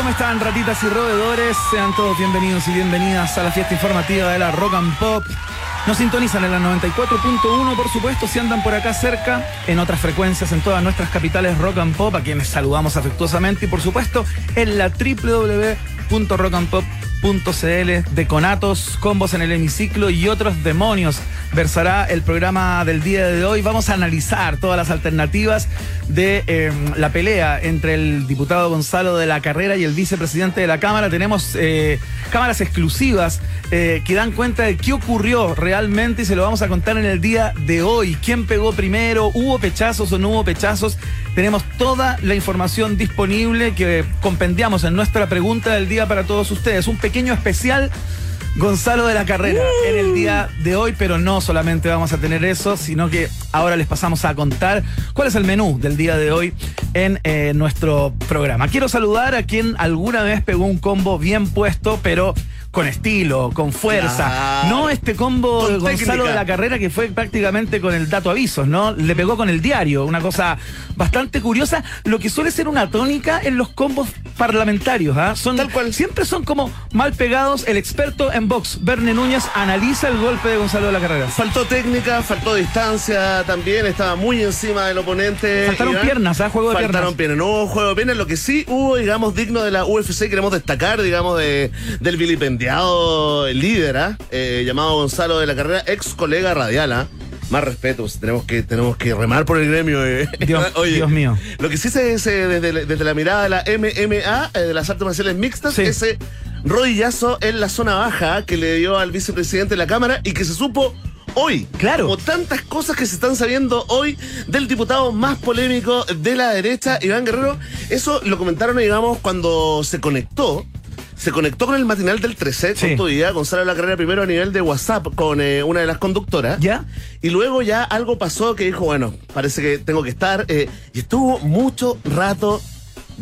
¿Cómo están, ratitas y roedores? Sean todos bienvenidos y bienvenidas a la fiesta informativa de la Rock and Pop. Nos sintonizan en la 94.1, por supuesto, si andan por acá cerca, en otras frecuencias en todas nuestras capitales Rock and Pop, a quienes saludamos afectuosamente, y por supuesto en la www.rockandpop.cl de conatos, combos en el hemiciclo y otros demonios. Versará el programa del día de hoy. Vamos a analizar todas las alternativas de eh, la pelea entre el diputado Gonzalo de la Carrera y el vicepresidente de la Cámara. Tenemos eh, cámaras exclusivas eh, que dan cuenta de qué ocurrió realmente y se lo vamos a contar en el día de hoy. ¿Quién pegó primero? ¿Hubo pechazos o no hubo pechazos? Tenemos toda la información disponible que compendiamos en nuestra pregunta del día para todos ustedes. Un pequeño especial Gonzalo de la Carrera en el día de hoy, pero no solamente vamos a tener eso, sino que ahora les pasamos a contar cuál es el menú del día de hoy en eh, nuestro programa. Quiero saludar a quien alguna vez pegó un combo bien puesto, pero con estilo, con fuerza. Claro. No este combo Con de Gonzalo técnica. de la Carrera que fue prácticamente con el dato avisos, ¿no? Le pegó con el diario, una cosa bastante curiosa, lo que suele ser una tónica en los combos parlamentarios, ¿ah? Son Tal cual. siempre son como mal pegados. El experto en box, Verne Núñez, analiza el golpe de Gonzalo de la Carrera. Faltó técnica, faltó distancia también, estaba muy encima del oponente. Faltaron Iván. piernas, ¿ah? Juego de Faltaron piernas. piernas. no hubo juego de piernas. Lo que sí hubo, digamos, digno de la UFC, queremos destacar, digamos, de, del vilipendiado líder, ¿ah? Eh, llamado Gonzalo de la Carrera, ex colega radial, ¿ah? Más respeto, pues, tenemos que, tenemos que remar por el gremio. eh. Dios- Dios mío. Lo que sí se, se- desde, desde la mirada de la MMA, eh, de las artes marciales mixtas, Sí. ese rodillazo en la zona baja que le dio al vicepresidente de la Cámara y que se supo hoy. Claro. Como tantas cosas que se están sabiendo hoy del diputado más polémico de la derecha, Iván Guerrero. Eso lo comentaron, digamos, cuando se conectó. Se conectó con el matinal del 13, Sí. con tu día, Gonzalo la Carrera primero a nivel de WhatsApp con eh, una de las conductoras. ¿Ya? Y luego ya algo pasó que dijo, bueno, parece que tengo que estar. eh, y estuvo mucho rato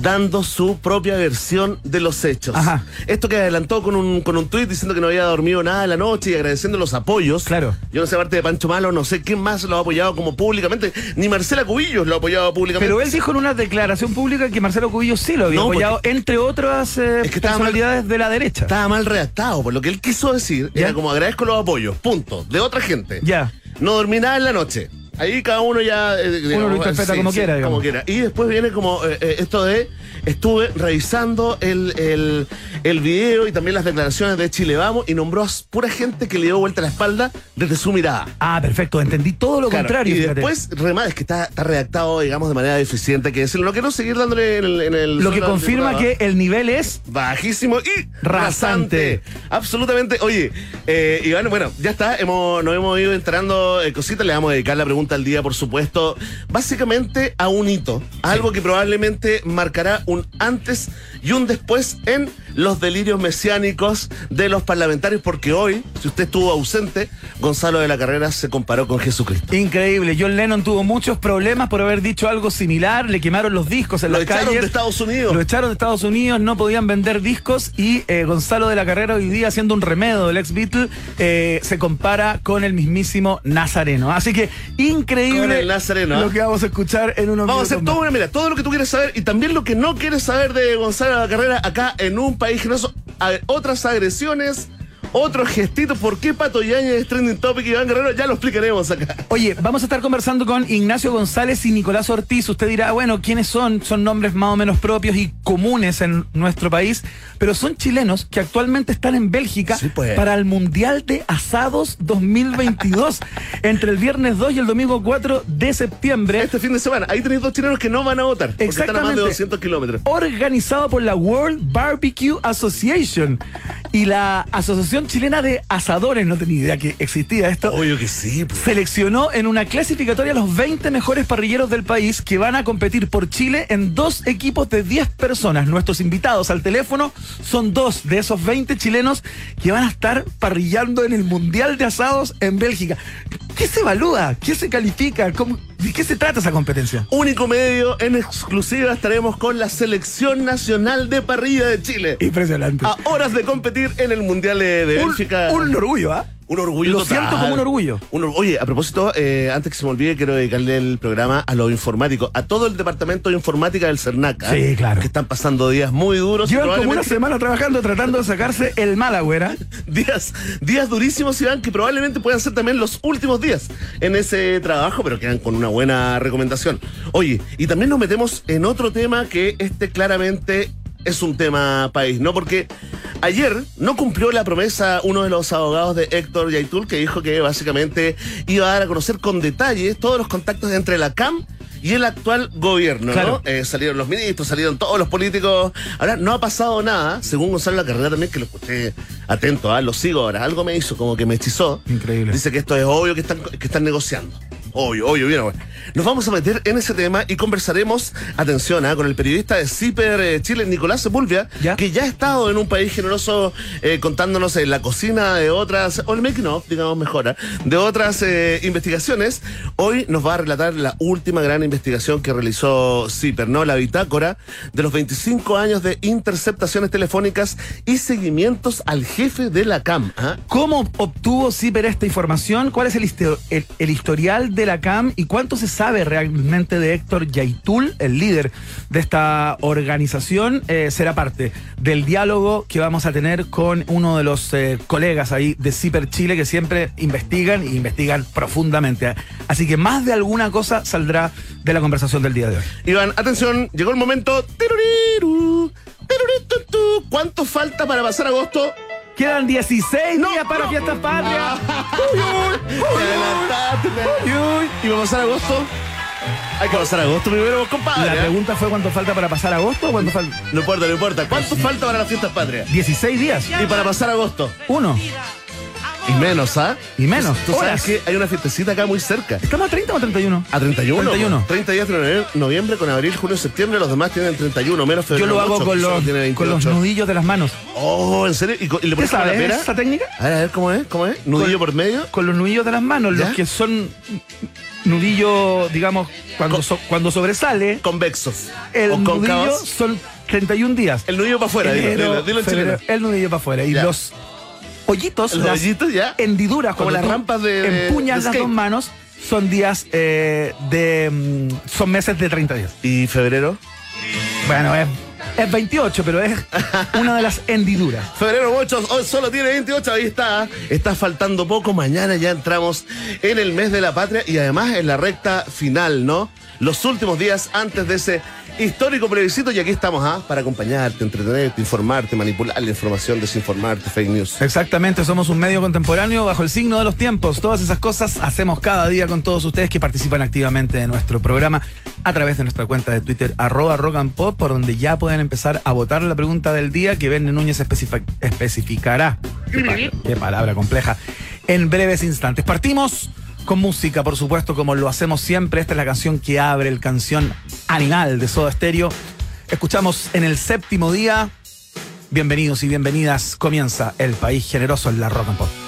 dando su propia versión de los hechos. Ajá. Esto que adelantó con un, con un tuit diciendo que no había dormido nada en la noche y agradeciendo los apoyos. Claro. Yo no sé, aparte de Pancho Malo, no sé quién más lo ha apoyado como públicamente. Ni Marcela Cubillos lo ha apoyado públicamente. Pero él dijo en una declaración pública que Marcelo Cubillo sí lo había No, apoyado, entre otras eh, Es que estaba mal- personalidades de la derecha. Estaba mal redactado, por lo que él quiso decir ¿Ya? era como agradezco los apoyos, punto, de otra gente. Ya. No dormí nada en la noche. Ahí cada uno ya... eh, lo interpreta como quiera, digamos. Como quiera. Y después viene como eh, eh, esto de... Estuve revisando el, el, el video y también las declaraciones de Chile Vamos y nombró a pura gente que le dio vuelta la espalda desde su mirada. Ah, perfecto, entendí todo lo Claro, contrario. y después, remate, es que está, está redactado, digamos, de manera deficiente, que decirlo. No quiero seguir dándole en el... en el- lo que confirma que el nivel es Bajísimo y Rasante. rasante. Absolutamente. Oye, eh, Iván, bueno, ya está. Hemos, nos hemos ido enterando eh, cositas. Le vamos a dedicar la pregunta al día, por supuesto. Básicamente a un hito. a Algo que probablemente marcará un antes y un después en los delirios mesiánicos de los parlamentarios. Porque hoy, si usted estuvo ausente, Gonzalo de la Carrera se comparó con Jesucristo. increíble. John Lennon tuvo muchos problemas por haber dicho algo similar, le quemaron los discos en Lo las echaron calles. de Estados Unidos. Lo echaron de Estados Unidos, no podían vender discos y eh, Gonzalo de la Carrera hoy día haciendo un remedio del ex Beatle eh, se compara con el mismísimo Nazareno. Así que increíble Con el Nazareno, ¿ah? lo que vamos a escuchar en unos Vamos a hacer todo, mira, todo lo que tú quieres saber y también lo que no quieres saber de Gonzalo de la Carrera acá en un país generoso. A ver, otras agresiones, otros gestitos. ¿Por qué Pato Yañez es trending topic y Iván Guerrero? Ya lo explicaremos acá. Oye, vamos a estar conversando con Ignacio González y Nicolás Ortiz. Usted dirá, bueno, ¿quiénes son? Son nombres más o menos propios y comunes en nuestro país, pero son chilenos que actualmente están en Bélgica Sí, pues. para el Mundial de Asados 2022, entre el viernes 2 y el domingo 4 de septiembre. Este fin de semana, ahí tenéis dos chilenos que no van a votar. Porque están a más de Exactamente. 200 kilómetros. organizado por la World Barbecue Association y la Asociación Chilena de Asadores, no tenía idea que existía esto. Obvio que sí, pues. Seleccionó en una clasificatoria los 20 mejores parrilleros del país que van a competir por Chile en dos equipos de 10 personas. Nuestros invitados al teléfono son dos de esos 20 chilenos que van a estar parrillando en el Mundial de Asados en Bélgica. ¿Qué se evalúa? ¿Qué se califica? ¿Cómo- ¿De qué se trata esa competencia? Único medio en exclusiva estaremos con la Selección Nacional de Parrilla de Chile. Impresionante. A horas de competir en el Mundial de, de un, Bélgica. un orgullo, ¿ah? Un orgullo Lo total. siento como un orgullo. Un oye, a propósito, eh, antes que se me olvide, quiero dedicarle el programa a los informáticos, a todo el departamento de informática del CERNAC. ¿ah? Sí, claro. Que están pasando días muy duros. Llevan como una semana trabajando tratando de sacarse el. ¿ah? días, días durísimos, Iván, que probablemente puedan ser también los últimos días en ese trabajo, pero quedan con una buena recomendación. Oye, y también nos metemos en otro tema que este claramente es un tema país, ¿no? Porque ayer no cumplió la promesa uno de los abogados de Héctor Yaitul, que dijo que básicamente iba a dar a conocer con detalles todos los contactos entre la CAM y el actual gobierno, Claro. ¿no? Eh, salieron los ministros, salieron todos los políticos. Ahora, no ha pasado nada, según Gonzalo La Carrera también, que lo escuché atento, ¿ah? lo sigo ahora. Algo me hizo, como que me hechizó. Increíble. Dice que esto es obvio que están, que están negociando. Obvio, obvio, bien. bueno. Nos vamos a meter en ese tema y conversaremos, atención, ¿ah? con el periodista de CIPER eh, Chile, Nicolás Sepúlveda, ¿Ya? que ya ha estado en un país generoso eh, contándonos en la cocina de otras, o el making of, digamos mejor, ¿ah? de otras eh, investigaciones. Hoy nos va a relatar la última gran investigación que realizó CIPER, ¿no? La bitácora de los 25 años de interceptaciones telefónicas y seguimientos al jefe de la CAM. ¿Cómo obtuvo CIPER esta información? ¿Cuál es el- el historial de la CAM? ¿Y cuánto se sabe realmente de Héctor Yaitul, el líder de esta organización? Eh, será parte del diálogo que vamos a tener con uno de los eh, colegas ahí de CIPER Chile que siempre investigan y investigan profundamente. Así que más de alguna cosa saldrá de la conversación del día de hoy. Iván, atención, llegó el momento. ¿Cuánto falta para pasar agosto? Quedan 16 No, días para no. Fiestas Patrias. Uy, uy, te- uy, uy. ¿Y para pasar agosto? Hay que pasar agosto primero, compadre. La ¿eh? pregunta fue cuánto falta para pasar agosto o cuánto falta. No importa, no importa. ¿Cuánto falta para las fiestas patrias? 16 días. Y para pasar agosto. Uno. Y menos, ¿ah? Y menos. Tú sabes Horas. que hay una fiestecita acá muy cerca. ¿Estamos a 30 o 31? A 31. 31. 30 días de noviembre, con abril, junio, septiembre. Los demás tienen 31, menos Yo febrero. lo hago con los, con los 28. nudillos de las manos. Oh, ¿en serio? ¿Y, y le ¿Qué pones la pera? esa técnica? A ver, a ver, ¿cómo es? ¿Cómo es? ¿Nudillo Con- por medio? Con los nudillos de las manos, ¿Ya? los que son nudillos, digamos, cuando, Con- so- cuando sobresale, Convexos. el o nudillo son 31 días. El nudillo para afuera, dilo, dilo, dilo en febrero, chileno. el nudillo para afuera. Y Ya. los hoyitos, Los las hoyitos, ya. hendiduras, Como las rampas de- empuñas de las dos manos, son días eh, de. mm, son meses de 30 días. ¿Y febrero? Bueno, es, es 28, pero es una de las hendiduras. Febrero 8, hoy solo tiene 28, ahí está. Está faltando poco, mañana ya entramos en el mes de la patria y además en la recta final, ¿no? Los últimos días antes de ese histórico plebiscito y aquí estamos, ¿ah? Para acompañarte, entretenerte, informarte, manipular la información, desinformarte, fake news. Exactamente, somos un medio contemporáneo bajo el signo de los tiempos. Todas esas cosas hacemos cada día con todos ustedes que participan activamente de nuestro programa a través de nuestra cuenta de Twitter, arroba rock and pop, por donde ya pueden empezar a votar la pregunta del día que Verne Núñez especific- especificará. Qué, pa- qué palabra compleja. En breves instantes. Partimos con música, por supuesto, como lo hacemos siempre. Esta es la canción que abre el canción Animal de Soda Stereo. Escuchamos en el séptimo día. Bienvenidos y bienvenidas. Comienza el país generoso en la rock and pop.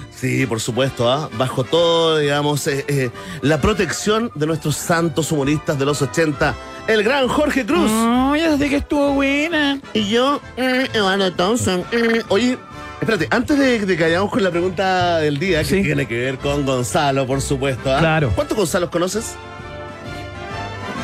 Sí, por supuesto, ¿ah? bajo todo, digamos, eh, eh, la protección de nuestros santos humoristas de los 80, el gran Jorge Cruz. No, ya sé que estuvo buena. Y yo, eh, Eduardo Thompson. eh. Oye, espérate, antes de, de que vayamos con la pregunta del día, que Sí. tiene que ver con Gonzalo, por supuesto. ¿ah? Claro. ¿Cuántos Gonzalos conoces?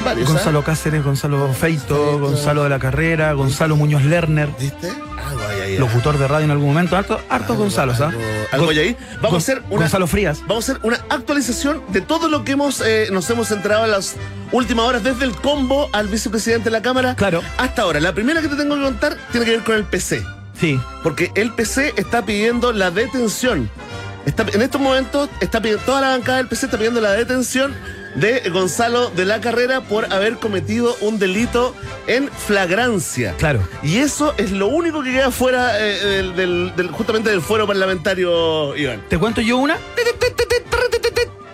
Varios. ¿ah? Gonzalo Cáceres, Gonzalo Feito, Gonzalo de la Carrera, Gonzalo Muñoz Lerner, ¿Viste? Algo hay ahí. ¿ah? locutor de radio en algún momento. Harto, harto Algo- Gonzalo, ¿ah? algo- algo hay ahí. Vamos a hacer una- Gonzalo Frías. Vamos a hacer una actualización de todo lo que hemos eh, nos hemos enterado en las últimas horas, desde el combo al vicepresidente de la Cámara Claro. hasta ahora. La primera que te tengo que contar tiene que ver con el PC. Sí. Porque el PC está pidiendo la detención. Está, en estos momentos, está pidiendo, toda la bancada del PC está pidiendo la detención de Gonzalo de la Carrera por haber cometido un delito en flagrancia. Claro. Y eso es lo único que queda fuera eh, del, del- del- justamente del fuero parlamentario, Iván. ¿Te cuento yo una?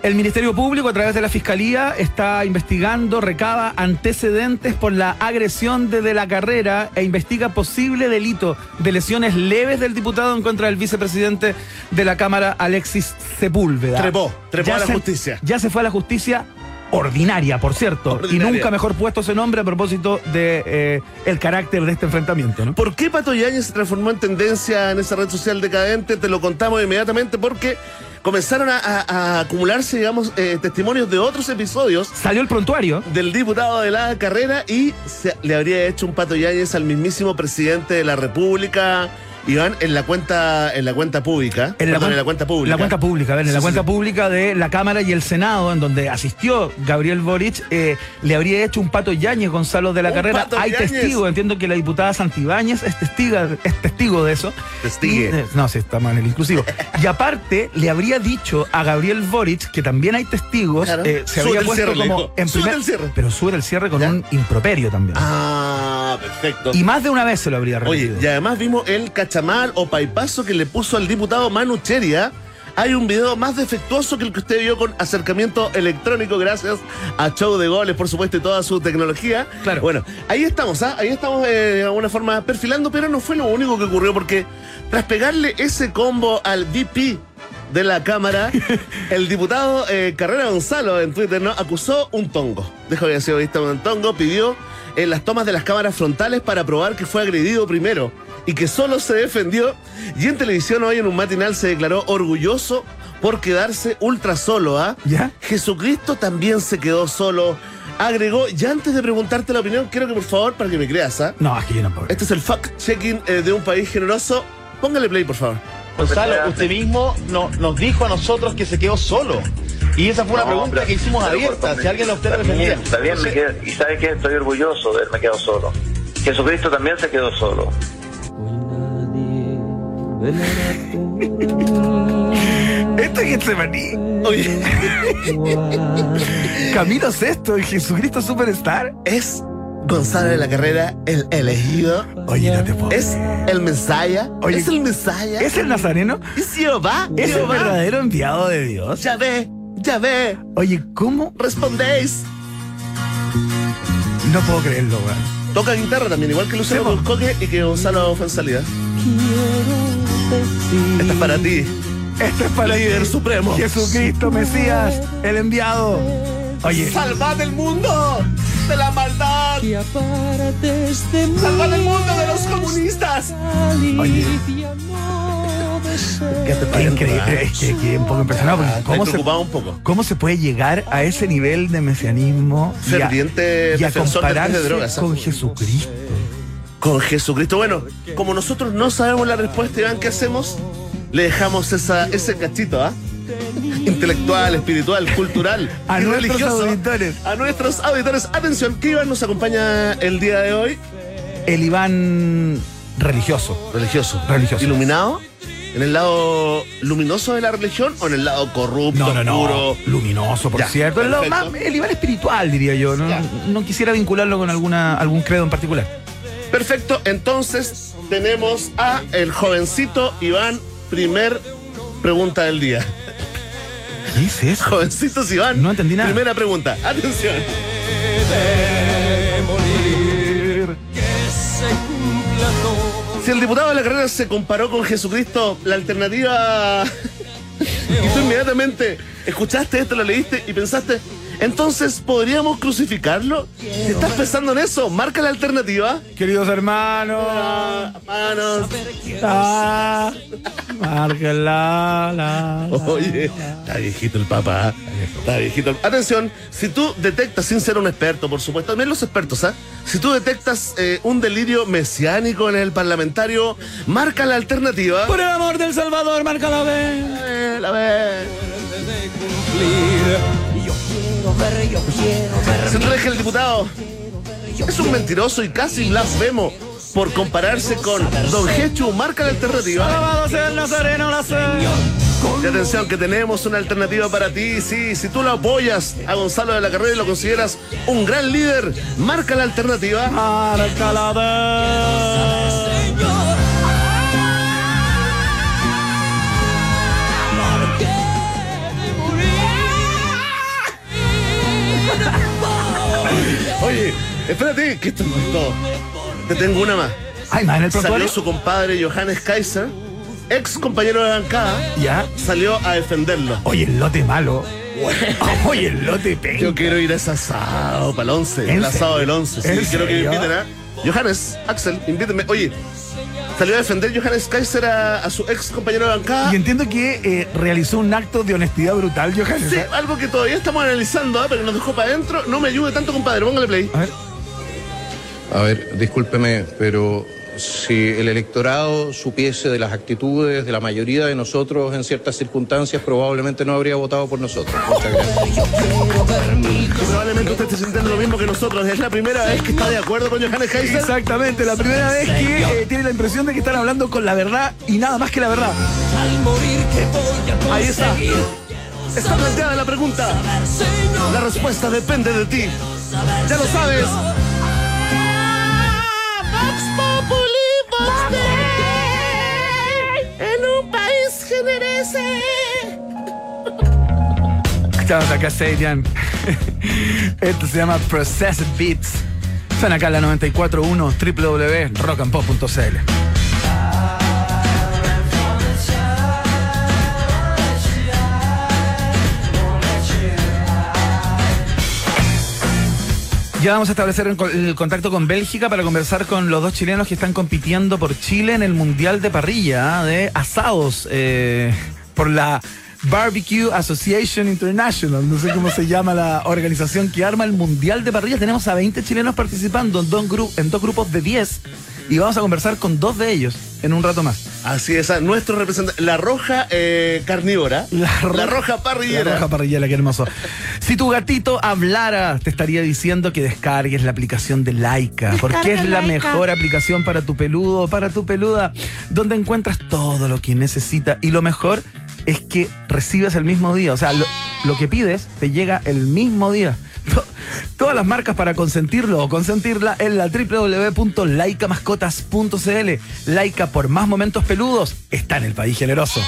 El Ministerio Público, a través de la Fiscalía, está investigando, recaba antecedentes por la agresión de, De la carrera e investiga posible delito de lesiones leves del diputado en contra del vicepresidente de la Cámara, Alexis Sepúlveda. Trepó, trepó Ya a la se- justicia. Ya se fue a la justicia ordinaria, por cierto. Ordinaria. Y nunca mejor puesto ese nombre a propósito de eh, el carácter de este enfrentamiento, ¿no? ¿Por qué Pato Yáñez se transformó en tendencia en esa red social decadente? Te lo contamos inmediatamente porque comenzaron a, a- a acumularse, digamos, eh, testimonios de otros episodios Salió el prontuario. del diputado de la carrera y se, le habría hecho un Pato Yáñez al mismísimo presidente de la República, Iván, en la cuenta, en la cuenta pública. En la, Perdón, cuen- en la cuenta pública. La cuenta pública, a ver, en Sí, la cuenta sí. pública de la Cámara y el Senado, en donde asistió Gabriel Boric, eh, le habría hecho un pato Yañez Gonzalo de la Un carrera. Hay testigos, entiendo que la diputada Santibáñez es, testiga, es testigo de eso. Testigue. Y, eh, no, sí, está mal el inclusivo. y aparte, le habría dicho a Gabriel Boric, que también hay testigos, Claro. eh, se habría puesto cierre, como en primer. el cierre. Pero sube el cierre con Ya. un improperio también. Ah, perfecto. Y más de una vez se lo habría Oye, repetido. y además vimos el cachamal o paipazo que le puso al diputado Manu Cheria. Hay un video más defectuoso que el que usted vio con acercamiento electrónico gracias a Show de Goles, por supuesto, y toda su tecnología. Claro. Bueno, ahí estamos, ¿ah? Ahí estamos eh, de alguna forma perfilando, pero no fue lo único que ocurrió porque tras pegarle ese combo al VP de la Cámara, el diputado eh, Carrera Gonzalo en Twitter ¿no? acusó un tongo. Dejó de sido visto un tongo, pidió en las tomas de las cámaras frontales para probar que fue agredido primero y que solo se defendió. Y en televisión hoy en un matinal se declaró orgulloso por quedarse ultra solo. ¿ah? ¿Ya? Jesucristo también se quedó solo. Agregó, y antes de preguntarte la opinión, quiero que por favor, para que me creas, ¿ah? No, es que yo no puedo. este es el fact-checking eh, de un país generoso. Póngale play, por favor. Gonzalo, usted mismo no- nos dijo a nosotros que se quedó solo. Y esa fue una No, pregunta que hicimos abierta. Si alguien a usted le Está bien, defendía. está bien, me quedo- y sabe que estoy orgulloso de haberme quedado solo. Jesucristo también se quedó solo. Esto es Getsemaní. Oye, Camilo Sexto, el Jesucristo Superstar. es Gonzalo de la Carrera el elegido. Oye, no te puedo. Es el Mesaya. Oye, es el Mesaya. ¿Es el nazareno? Es Jehová. ¿Es el verdadero enviado de Dios? Ya ve, ya ve. Oye, ¿cómo? Respondéis. No puedo creerlo, weón. Toca guitarra también, igual que Luciano. Buscoque y que Gonzalo fue en salida. Esta es para ti. Esto es para Líder ti. supremo. Jesucristo, Mesías, el enviado. Oye, ¡Salvad el mundo de la maldad! ¡Salvad el mundo de los comunistas! oye, ¿Qué te qué increíble. Es que, que un poco impresionado. Estoy ¿Cómo se, un poco. ¿Cómo se puede llegar a ese nivel de mesianismo y a, Ferviente y a compararse de drogas. ¿ah? con Jesucristo? Con Jesucristo. Bueno, como nosotros no sabemos la respuesta, Iván, ¿qué hacemos? Le dejamos esa, ese cachito, ¿ah? Intelectual, espiritual, cultural A y nuestros religioso. auditores. A nuestros auditores. Atención, ¿qué Iván nos acompaña el día de hoy? El Iván religioso. Religioso. Religioso. ¿Iluminado? ¿En el lado luminoso de la religión o en el lado corrupto, No, no, no. oscuro? Luminoso, por Ya, cierto. El, lado más- el Iván espiritual, diría yo. No, Ya. no quisiera vincularlo con alguna, algún credo en particular. Perfecto, entonces tenemos a el jovencito Iván, primer pregunta del día. ¿Qué es eso? Jovencitos Iván. No entendí nada. Primera pregunta, atención. Si el diputado de la carrera se comparó con Jesucristo, la alternativa. y tú inmediatamente escuchaste esto, lo leíste y pensaste, entonces podríamos crucificarlo. Si estás pensando en eso, marca la alternativa. Queridos hermanos. Manos. Ah, márquenla, la, la. Oye, está viejito el papá. Está viejito. Atención, si tú detectas, sin ser un experto, por supuesto, también los expertos, ¿ah? Si tú detectas eh, un delirio mesiánico en el parlamentario, marca la alternativa. Por el amor del Salvador, marca la B. Eh, la ves que el diputado es un mentiroso y casi blasfemo por compararse con Don Hechu, marca la alternativa. Alabado sea el Nazareno, la. Y atención, que tenemos una alternativa para ti. Sí, si tú lo apoyas a Gonzalo de la Carrera y lo consideras un gran líder, marca la alternativa. Marca la Oye, espérate, que esto no es todo. Te tengo una más. Ay, más en el Salió su compadre Johannes Kaiser, ex compañero de bancada, Ya. salió a defenderlo. Oye, el lote malo. Oye, el lote penca. Yo quiero ir a ese asado para el 11, ¿En el asado del 11. Sí, ¿En quiero que me inviten a. Johannes, Axel, invítenme. Oye, salió a defender Johannes Kaiser a, a su ex compañero de bancada. Y entiendo que eh, realizó un acto de honestidad brutal, Johannes. Sí, ¿eh? algo que todavía estamos analizando, ¿ah? pero nos dejó para adentro. No me ayude tanto, compadre. Póngale play. A ver. A ver, discúlpeme, pero si el electorado supiese de las actitudes de la mayoría de nosotros en ciertas circunstancias, probablemente no habría votado por nosotros. Muchas gracias. Probablemente usted esté sintiendo lo mismo que nosotros. Es la primera vez que está de acuerdo con Johannes Kaiser. Exactamente, la primera vez que eh, tiene la impresión de que están hablando con la verdad y nada más que la verdad. Ahí está. Está planteada la pregunta. La respuesta depende de ti. Ya lo sabes. En un país generese. Estamos acá, Seiyan. Esto se llama Processed Beats. Están acá en la 94.1 www.rockandpop.cl. Ya vamos a establecer el co- el contacto con Bélgica para conversar con los dos chilenos que están compitiendo por Chile en el Mundial de Parrilla, ¿ah? de asados, eh, por la Barbecue Association International. No sé cómo se llama la organización que arma el Mundial de Parrilla. Tenemos a 20 chilenos participando en dos, en dos grupos de 10 y vamos a conversar con dos de ellos en un rato más. Así es, a nuestro representante. La roja eh, carnívora. ro- roja parrillera. La roja parrillera, qué hermoso. Si tu gatito hablara, te estaría diciendo que descargues la aplicación de Laika, porque es la mejor aplicación para tu peludo o para tu peluda, donde encuentras todo lo que necesita y lo mejor es que recibes el mismo día, o sea, lo, lo que pides te llega el mismo día. To- Todas las marcas para consentirlo o consentirla en la www.laicamascotas.cl. Laika por más momentos peludos está en el país generoso.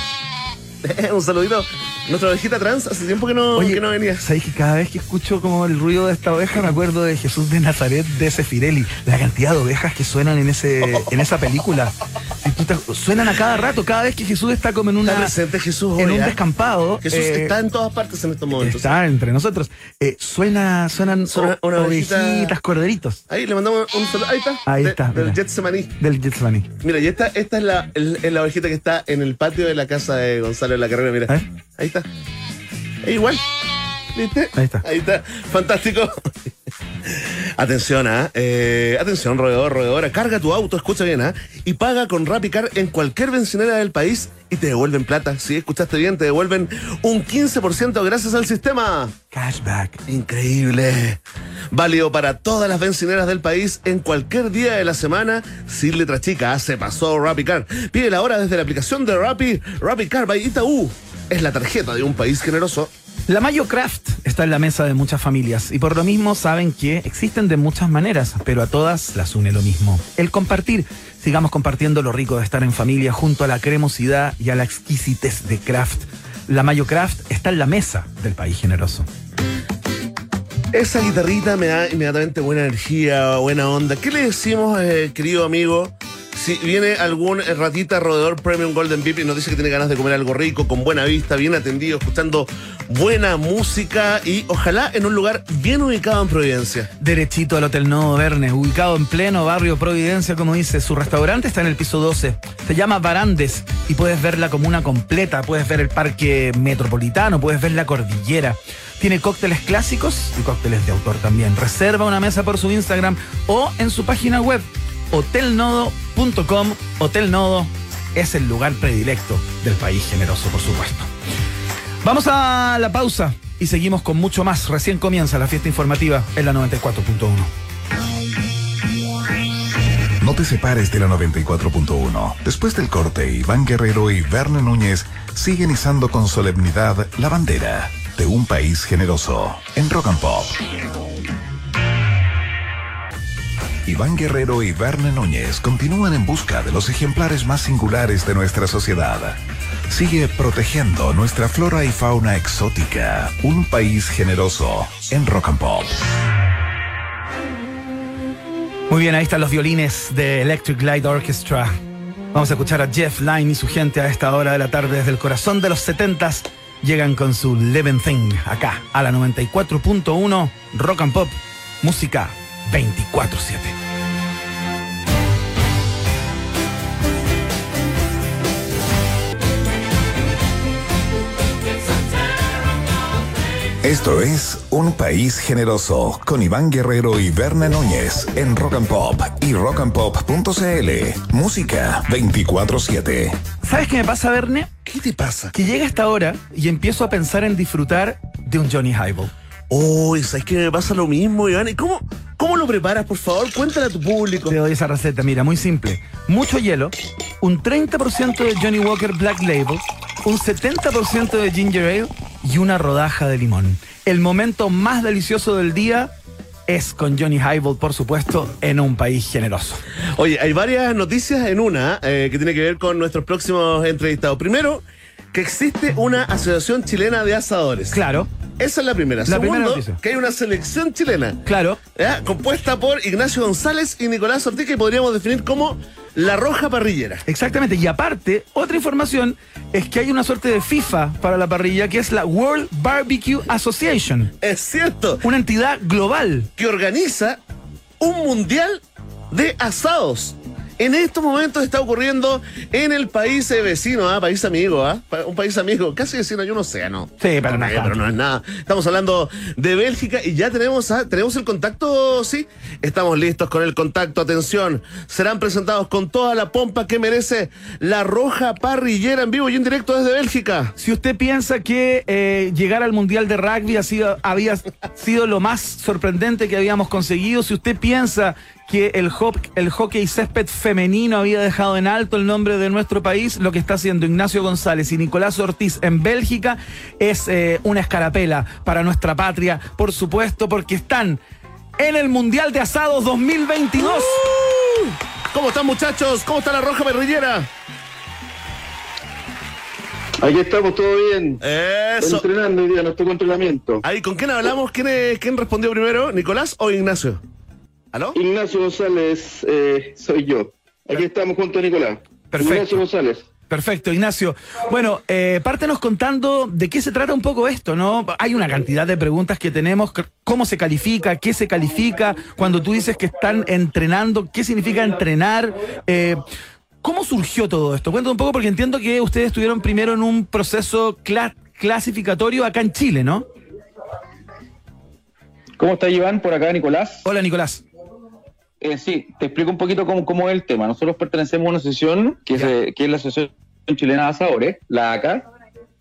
Un saludito. Nuestra ovejita trans, hace tiempo que no, que no venía. ¿sabes que cada vez que escucho como el ruido de esta oveja me acuerdo de Jesús de Nazaret de Sefirelli? La cantidad de ovejas que suenan en ese en esa película. Si tú te- suenan a cada rato, cada vez que Jesús está como en una Está presente Jesús en hoy, un ¿ah? descampado. Jesús eh, está en todas partes en estos momentos. está entre nosotros. Eh, suena, suenan Suena o- una ovejita- ovejitas, corderitos Ahí le mandamos un saludo. Ahí está. Ahí De- está, Del. Getsemaní. del Getsemaní. Mira, y esta, esta es, la, el- la ovejita que está en el patio de la casa de Gonzalo de la Carrera. Mira. Ver. Ahí está. Es igual. ¿Viste? Ahí está. Ahí está. Fantástico. Atención, ¿ah? Eh, atención, roedor, roedora. Carga tu auto, escucha bien, ¿ah? Y paga con RapiCar en cualquier bencinera del país y te devuelven plata. Si escuchaste bien, te devuelven un 15% gracias al sistema. Cashback. Increíble. Válido para todas las bencineras del país en cualquier día de la semana. Sin letra chica, ah, se pasó RappiCar. Pide la hora desde la aplicación de Rappi. RappiCar by Itaú. Es la tarjeta de un país generoso. La Mayo Craft está en la mesa de muchas familias y por lo mismo saben que existen de muchas maneras, pero a todas las une lo mismo. El compartir. Sigamos compartiendo lo rico de estar en familia junto a la cremosidad y a la exquisitez de Craft. La Mayo Craft está en la mesa del país generoso. Esa guitarrita me da inmediatamente buena energía, buena onda. ¿Qué le decimos, eh, querido amigo? Si viene algún ratita roedor Premium Golden VIP y nos dice que tiene ganas de comer algo rico, con buena vista, bien atendido, escuchando buena música y ojalá en un lugar bien ubicado en Providencia. Derechito al Hotel Nodo Verne, ubicado en pleno barrio Providencia, como dice. Su restaurante está en el piso 12. Se llama Barandes y puedes ver la comuna completa, puedes ver el parque metropolitano, puedes ver la cordillera. Tiene cócteles clásicos y cócteles de autor también. Reserva una mesa por su Instagram o en su página web hotelnodo.com. Hotel Nodo es el lugar predilecto del país generoso, por supuesto. Vamos a la pausa y seguimos con mucho más. Recién comienza la fiesta informativa en la 94.1. No te separes de la 94.1. Después del corte, Iván Guerrero y Verne Núñez siguen izando con solemnidad la bandera de un país generoso en Rock and Pop. Iván Guerrero y Verne Núñez continúan en busca de los ejemplares más singulares de nuestra sociedad. Sigue protegiendo nuestra flora y fauna exótica. Un país generoso en Rock and Pop. Muy bien, ahí están los violines de Electric Light Orchestra. Vamos a escuchar a Jeff Lynne y su gente a esta hora de la tarde desde el corazón de los 70 Llegan con su Living Thing acá a la 94.1 Rock and Pop, música 24-7. Esto es Un País Generoso con Iván Guerrero y Berna Núñez en Rock and Pop y rockandpop.cl. Música 24-7. ¿Sabes qué me pasa, Verne? ¿Qué te pasa? Que llega esta hora y empiezo a pensar en disfrutar de un Johnny Highball. Oh, ¿sabes que me pasa lo mismo, Iván? ¿Y cómo, cómo lo preparas, por favor? Cuéntale a tu público. Te doy esa receta, mira, muy simple. Mucho hielo, un 30% de Johnny Walker Black Label, un 70% de Ginger Ale y una rodaja de limón. El momento más delicioso del día es con Johnny Highball, por supuesto, en un país generoso. Oye, hay varias noticias en una eh, que tiene que ver con nuestros próximos entrevistados. Primero, que existe una asociación chilena de asadores. Claro. Esa es la primera. La Segundo, primera noticia. que hay una selección chilena. Claro. ¿ya? Compuesta por Ignacio González y Nicolás Ortiz, que podríamos definir como la roja parrillera. Exactamente. Y aparte, otra información es que hay una suerte de FIFA para la parrilla que es la World Barbecue Association. Es cierto, Una entidad global. que organiza un mundial de asados. En estos momentos está ocurriendo en el país vecino, ¿ah? país amigo, ¿ah? Un país amigo, casi vecino hay un océano. Sí, pero no pero no es nada. Estamos hablando de Bélgica y ya tenemos, ¿ah? tenemos el contacto, sí. Estamos listos con el contacto. Atención, serán presentados con toda la pompa que merece la roja parrillera en vivo y en directo desde Bélgica. Si usted piensa que eh, llegar al Mundial de Rugby ha sido, había sido lo más sorprendente que habíamos conseguido, si usted piensa que el, el hockey césped femenino había dejado en alto el nombre de nuestro país, lo que está haciendo Ignacio González y Nicolás Ortiz en Bélgica es eh, una escarapela para nuestra patria, por supuesto, porque están en el Mundial de Asados 2022. ¿Cómo están muchachos? ¿Cómo está la roja parrillera? Aquí estamos, todo bien. Eso. Entrenando hoy día, nuestro entrenamiento. Ahí, ¿con quién hablamos? ¿Quién, es- quién respondió primero? ¿Nicolás o Ignacio? ¿Aló? Ignacio González, eh, soy yo. Aquí estamos junto a Nicolás. Perfecto. Ignacio González. Perfecto, Ignacio. Bueno, eh, pártenos contando de qué se trata un poco esto, ¿no? Hay una cantidad de preguntas que tenemos. ¿Cómo se califica? ¿Qué se califica? Cuando tú dices que están entrenando, ¿qué significa entrenar? Eh, ¿Cómo surgió todo esto? Cuéntame un poco porque entiendo que ustedes estuvieron primero en un proceso cla- clasificatorio acá en Chile, ¿no? ¿Cómo está Iván? Por acá, Nicolás. Hola, Nicolás. Eh, sí, te explico un poquito cómo, cómo es el tema. Nosotros pertenecemos a una asociación que, se- que es la Asociación Chilena de Asadores, la ACA,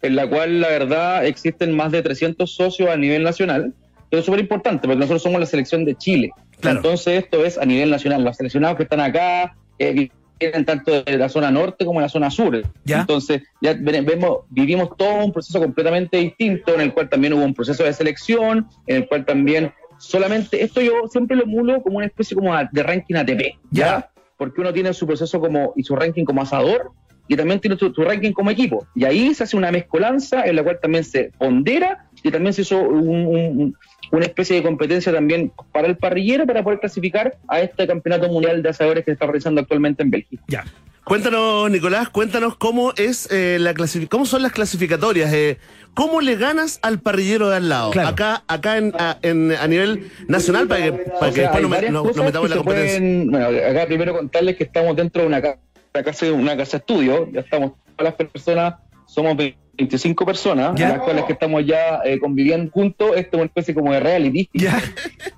en la cual la verdad existen más de 300 socios a nivel nacional. Pero es súper importante porque nosotros somos la selección de Chile. Claro. Entonces esto es a nivel nacional. Los seleccionados que están acá eh, vienen tanto de la zona norte como de la zona sur. Ya. Entonces ya ve- vemos, vivimos todo un proceso completamente distinto en el cual también hubo un proceso de selección, en el cual también solamente, esto yo siempre lo emulo como una especie como de ranking ATP, ¿ya? Porque uno tiene su proceso como y su ranking como asador y también tiene su, su ranking como equipo. Y ahí se hace una mezcolanza en la cual también se pondera y también se hizo un- un- una especie de competencia también para el parrillero para poder clasificar a este campeonato mundial de asadores que se está realizando actualmente en Bélgica. Ya. Cuéntanos, Nicolás, cuéntanos cómo es eh, la cómo son las clasificatorias. eh, ¿Cómo le ganas al parrillero de al lado? Claro. Acá, acá en, a, en- a nivel nacional, para que, para O que sea, después nos metamos en la competencia. pueden- bueno, acá primero contarles que estamos dentro de una ca- una casa, una casa estudio, ya estamos todas las personas, somos 25 personas, Ya. las cuales que estamos ya eh, conviviendo juntos, esto es una especie como de reality. Ya.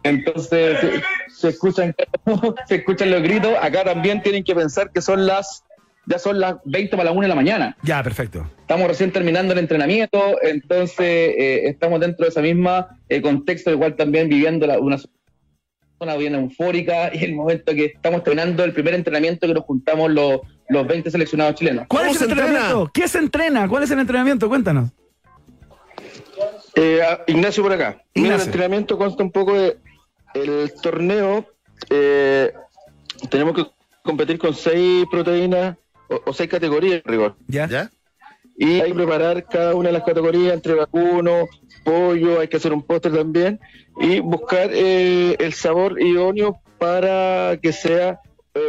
Entonces se, se escuchan se escuchan los gritos, acá también tienen que pensar que son las ya son las 20 para la 1 de la mañana. Ya, perfecto. Estamos recién terminando el entrenamiento, entonces eh, estamos dentro de esa misma eh, contexto, igual también viviendo la- una bien eufórica y el momento que estamos terminando el primer entrenamiento que nos juntamos los, los 20 seleccionados chilenos. ¿Cuál ¿Cómo es el se entrena? entrenamiento? ¿Qué se entrena? ¿Cuál es el entrenamiento? Cuéntanos. Eh, Ignacio por acá. Mira, el Ignacio. entrenamiento consta un poco de el torneo. eh, tenemos que competir con seis proteínas o, o seis categorías rigor. ¿Ya? ¿Ya? Y hay que preparar cada una de las categorías entre vacuno, pollo, hay que hacer un postre también y buscar eh, el sabor idóneo para que sea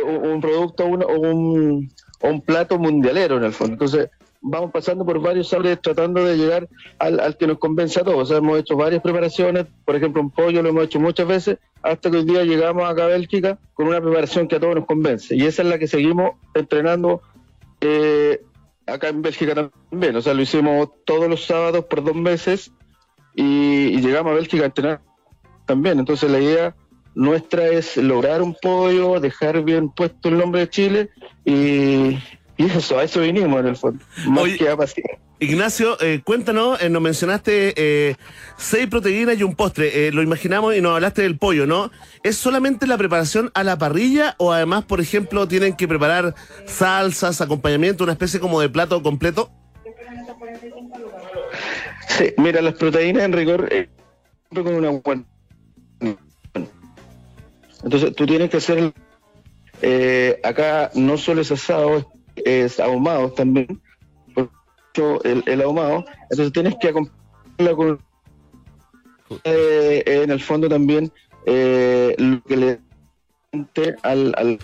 un un producto un- un, plato mundialero en el fondo. Entonces vamos pasando por varios sabores tratando de llegar al, que nos convence a todos. Hemos hecho varias preparaciones, por ejemplo un pollo lo hemos hecho muchas veces, hasta que hoy día llegamos acá a Bélgica con una preparación que a todos nos convence. Y esa es la que seguimos entrenando eh, acá en Bélgica también, o sea, lo hicimos todos los sábados por dos meses y, y llegamos a Bélgica a entrenar también. Entonces la idea nuestra es lograr un podio, dejar bien puesto el nombre de Chile y, y eso, a eso vinimos en el fondo. Más Oye, que a. Ignacio, eh, cuéntanos, eh, nos mencionaste eh, seis proteínas y un postre. Eh, lo imaginamos y nos hablaste del pollo, ¿no? ¿Es solamente la preparación a la parrilla o además, por ejemplo, tienen que preparar salsas, acompañamiento, una especie como de plato completo? Sí, mira, las proteínas en rigor eh, con una buena. Entonces tú tienes que hacer eh, acá no solo es asado, es, ahumado también, el, el ahumado. Entonces tienes que acompañarla con eh, en el fondo también eh, lo que le al, al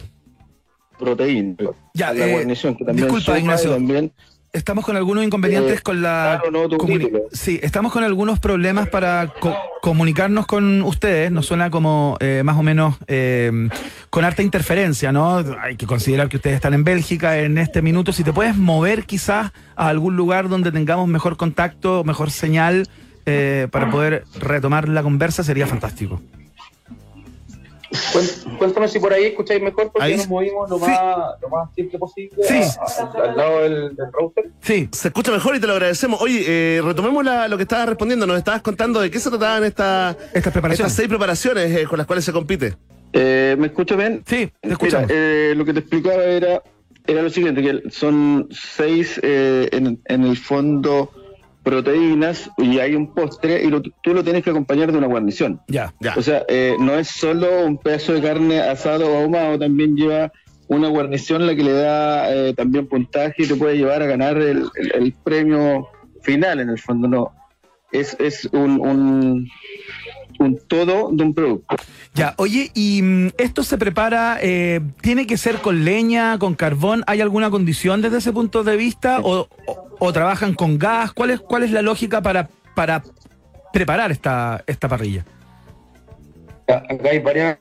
proteína, Ya, a la eh, guarnición que también disculpa, Ignacio. también Estamos con algunos inconvenientes Eh, con la claro, no, tu comuni- título. Sí, estamos con algunos problemas para co- comunicarnos con ustedes. Nos suena como eh, más o menos eh, con harta interferencia, ¿no? Hay que considerar que ustedes están en Bélgica en este minuto. Si te puedes mover quizás a algún lugar donde tengamos mejor contacto, mejor señal eh, para poder retomar la conversa, sería fantástico. Cuéntame si por ahí escucháis mejor porque Ahí- nos movimos lo, Sí. más, lo más simple posible Sí. a- a- al lado del, del router. Sí, Se escucha mejor y te lo agradecemos. Oye, eh, retomemos la- lo que estabas respondiendo. Nos estabas contando de qué se trataban esta, estas preparaciones. estas seis preparaciones eh, con las cuales se compite. Eh, ¿Me escucho bien? Sí, te Mira, escuchamos. eh, lo que te explicaba era, era lo siguiente, que son seis eh, en, en el fondo proteínas y hay un postre y lo- tú lo tienes que acompañar de una guarnición. Ya. Ya. O sea, eh, no es solo un pedazo de carne asado o ahumado, también lleva una guarnición la que le da eh, también puntaje y te puede llevar a ganar el, el- el premio final en el fondo. No, es, es un, un, un todo de un producto. Ya, oye, ¿y mm, esto se prepara, eh, tiene que ser con leña, con carbón? ¿Hay alguna condición desde ese punto de vista? ¿O, o- o trabajan con gas? ¿Cuál es, cuál es la lógica para, para preparar esta, esta parrilla? Acá hay varias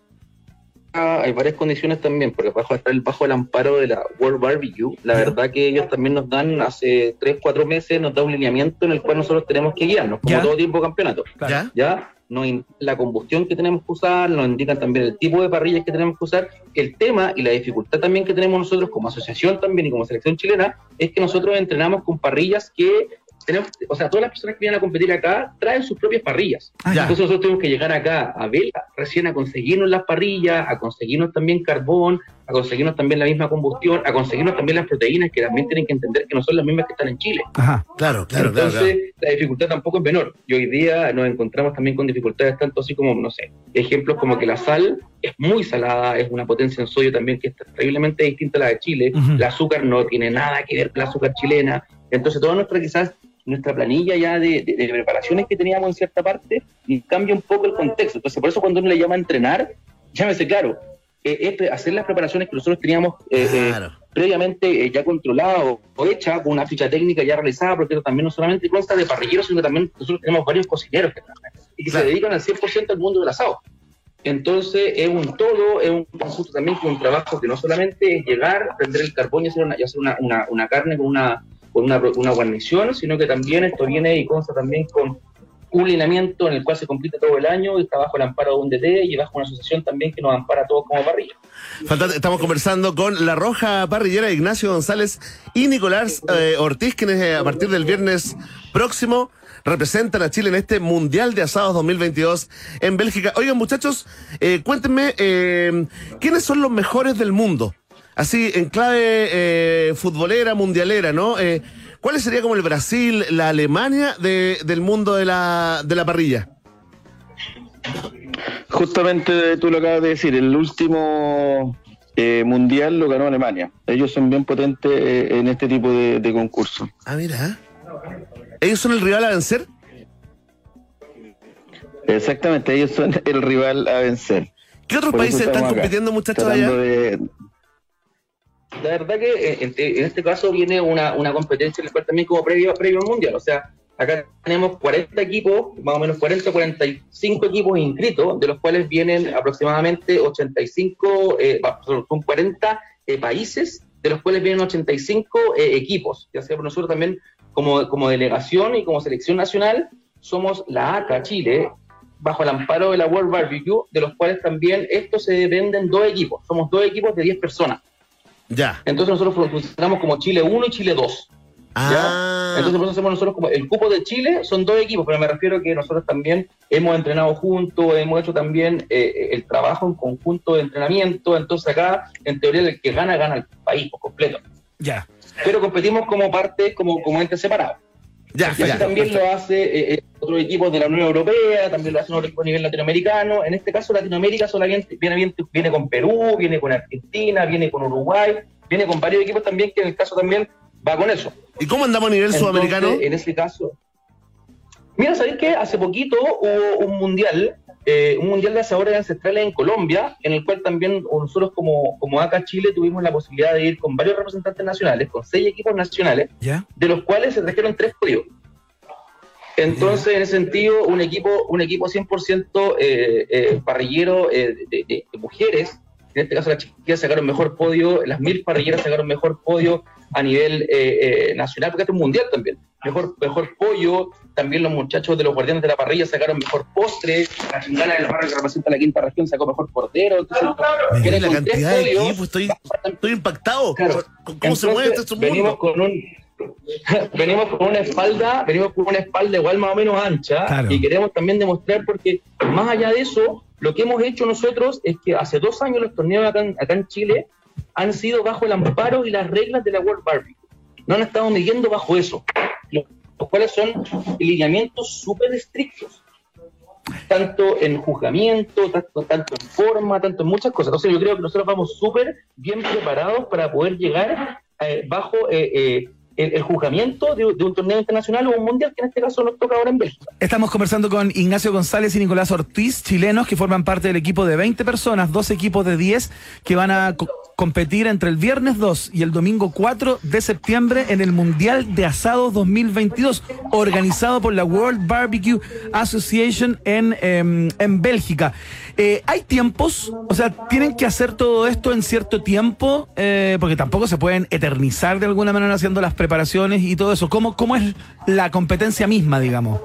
hay varias condiciones también, porque bajo está el bajo el amparo de la World Barbecue, la verdad que ellos también nos dan hace 3, 4 meses, nos da un lineamiento en el cual nosotros tenemos que guiarnos, como Ya. todo tiempo campeonato. Claro. ¿Ya? ¿ya? Nos la combustión que tenemos que usar, nos indican también el tipo de parrillas que tenemos que usar. El tema y la dificultad también que tenemos nosotros como asociación también y como selección chilena es que nosotros entrenamos con parrillas que tenemos, o sea, todas las personas que vienen a competir acá traen sus propias parrillas. Ah, ya. Entonces nosotros tenemos que llegar acá a ver recién a conseguirnos las parrillas, a conseguirnos también carbón, a conseguirnos también la misma combustión, a conseguirnos también las proteínas que también tienen que entender que no son las mismas que están en Chile. Ajá. Claro, claro, claro. Entonces, claro. la dificultad tampoco es menor. Y hoy día nos encontramos también con dificultades tanto así como, no sé, ejemplos como que la sal es muy salada, es una potencia en sodio también que es terriblemente distinta a la de Chile. El azúcar no tiene nada que ver con el azúcar chilena. Entonces, toda nuestra quizás nuestra planilla ya de, de- de preparaciones que teníamos en cierta parte y cambia un poco el contexto. Entonces, por eso cuando uno le llama a entrenar, llámese claro, eh, es hacer las preparaciones que nosotros teníamos eh, eh, previamente eh, ya controlado o hecha con una ficha técnica ya realizada, porque también no solamente consta de parrilleros, sino que también nosotros tenemos varios cocineros que y que Claro. se dedican al 100% al mundo del asado. Entonces es un todo, es un conjunto también con un trabajo que no solamente es llegar, prender el carbón y hacer una, y hacer una, una, una carne con una, con una, una guarnición, sino que también esto viene y consta también con un lineamiento en el cual se compite todo el año está bajo el amparo de un DT y bajo una asociación también que nos ampara a todos como parrilla. Estamos conversando con la Roja Parrillera Ignacio González y Nicolás eh, Ortiz, quienes eh, a partir del viernes próximo representan a Chile en este Mundial de Asados 2022 en Bélgica. Oigan, muchachos, eh, cuéntenme, eh, ¿quiénes son los mejores del mundo? Así, en clave eh, futbolera, mundialera, ¿no? Eh, ¿Cuál sería como el Brasil, la Alemania de- del mundo de la, de la parrilla? Justamente tú lo acabas de decir, el último eh, mundial lo ganó Alemania. Ellos son bien potentes eh, en este tipo de, de concursos. Ah, mira. ¿Ellos son el rival a vencer? Exactamente, ellos son el rival a vencer. ¿Qué otros Por países están acá, compitiendo, muchachos, allá? de- La verdad que eh, en, en este caso viene una, una competencia en la cual también como previo, previo al mundial. O sea, acá tenemos 40 equipos, más o menos 40, 45 equipos inscritos, de los cuales vienen aproximadamente 85, eh, son son 40 eh, países, de los cuales vienen 85 eh, equipos. Ya sea por nosotros también como, como delegación y como selección nacional, somos la ACA Chile, bajo el amparo de la World Barbecue, de los cuales también estos se venden dos equipos. Somos dos equipos de 10 personas. Ya. Entonces nosotros funcionamos como Chile 1 y Chile 2. Ah. Entonces por eso hacemos nosotros como el cupo de Chile son dos equipos, pero me refiero que nosotros también hemos entrenado juntos, hemos hecho también eh, el trabajo en conjunto de entrenamiento, entonces acá en teoría el que gana gana el país por completo. Ya. Pero competimos como parte, como, como entes separados. Ya, ya, también perfecto. lo hace eh, eh, otros equipos de la Unión Europea, también lo hacen otros equipos a nivel latinoamericano. En este caso, Latinoamérica solamente viene, viene, viene con Perú, viene con Argentina, viene con Uruguay, viene con varios equipos también, que en el caso también va con eso. ¿Y cómo andamos a nivel Entonces, sudamericano? En ese caso. Mira, ¿sabéis qué? Hace poquito hubo un mundial, eh, un mundial de asadores ancestrales en Colombia, en el cual también nosotros como, como ACA Chile tuvimos la posibilidad de ir con varios representantes nacionales, con seis equipos nacionales, ¿Ya? de los cuales se trajeron tres podios. Entonces, en ese sentido, un equipo, un equipo 100% eh, eh, parrillero eh, de, de- de mujeres, en este caso las chiquillas sacaron mejor podio, las mil parrilleras sacaron mejor podio a nivel eh, eh, nacional, porque este es un mundial también. Mejor, mejor pollo, también los muchachos de los guardianes de la parrilla sacaron mejor postre, la chingana del barrio que representa la quinta región sacó mejor cordero. Entonces, Mira la cantidad de equipos, estoy, estoy impactado. Claro. ¿Cómo se mueve este venimos mundo? con un venimos con una espalda venimos con una espalda igual más o menos ancha Claro. y queremos también demostrar porque más allá de eso lo que hemos hecho nosotros es que hace dos años los torneos acá en, acá en Chile han sido bajo el amparo y las reglas de la World Barbecue no han estado midiendo bajo eso los, cuales son lineamientos súper estrictos tanto en juzgamiento, tanto, tanto en forma, tanto en muchas cosas. Entonces yo creo que nosotros vamos súper bien preparados para poder llegar eh, bajo eh, eh, el, juzgamiento de, un torneo internacional o un mundial, que en este caso nos toca ahora en Bélgica. Estamos conversando con Ignacio González y Nicolás Ortiz, chilenos que forman parte del equipo de 20 personas, dos equipos de 10 que van a competir entre el viernes 2 y el domingo 4 de septiembre en el Mundial de Asados 2022, organizado por la World Barbecue Association en, em, en Bélgica. Eh, ¿Hay tiempos? O sea, ¿tienen que hacer todo esto en cierto tiempo? Eh, porque tampoco se pueden eternizar de alguna manera haciendo las preparaciones y todo eso. ¿Cómo, cómo es la competencia misma, digamos?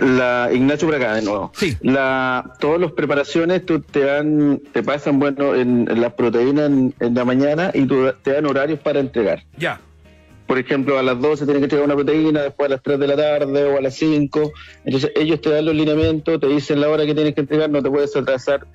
La, Ignacio por acá de nuevo. Sí. La, todas las preparaciones tú te dan, te pasan bueno en, en las proteínas en, en la mañana y tú- te dan horarios para entregar. Ya. Por ejemplo, a las 12 tienes que entregar una proteína, después a las 3 de la tarde o a las 5. Entonces ellos te dan los lineamientos, te dicen la hora que tienes que entregar, no te puedes atrasar.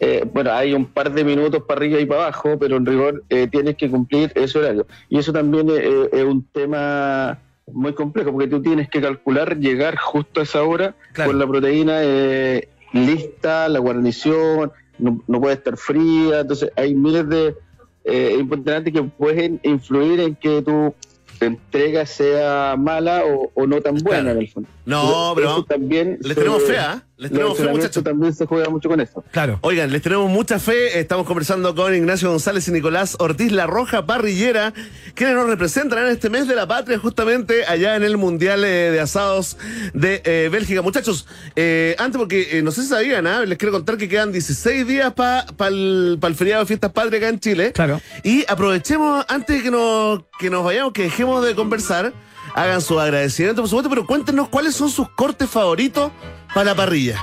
Eh, bueno, hay un par de minutos para arriba y para abajo, pero en rigor eh, tienes que cumplir ese horario. Y eso también es, eh, es un tema muy complejo, porque tú tienes que calcular llegar justo a esa hora Claro. con la proteína eh, lista, la guarnición, no, no puede estar fría, entonces hay miles de eh, importantes que pueden influir en que tu entrega sea mala o, o no tan buena Claro. en el fondo. No, pero también se- tenemos fe, ¿ah? Les tenemos fe, muchachos. también se juega mucho con eso. Claro. Oigan, les tenemos mucha fe. Estamos conversando con Ignacio González y Nicolás Ortiz La Roja Parrillera, quienes nos representan en este mes de la patria, justamente allá en el Mundial eh, de Asados de eh, Bélgica. Muchachos, eh, antes, porque eh, no sé si sabían, ¿ah? les quiero contar que quedan 16 días para el feriado de Fiestas Patrias acá en Chile. Claro. Y aprovechemos, antes de que nos, que nos vayamos, que dejemos de conversar, hagan su agradecimiento, por supuesto, pero cuéntenos cuáles son sus cortes favoritos para la parrilla.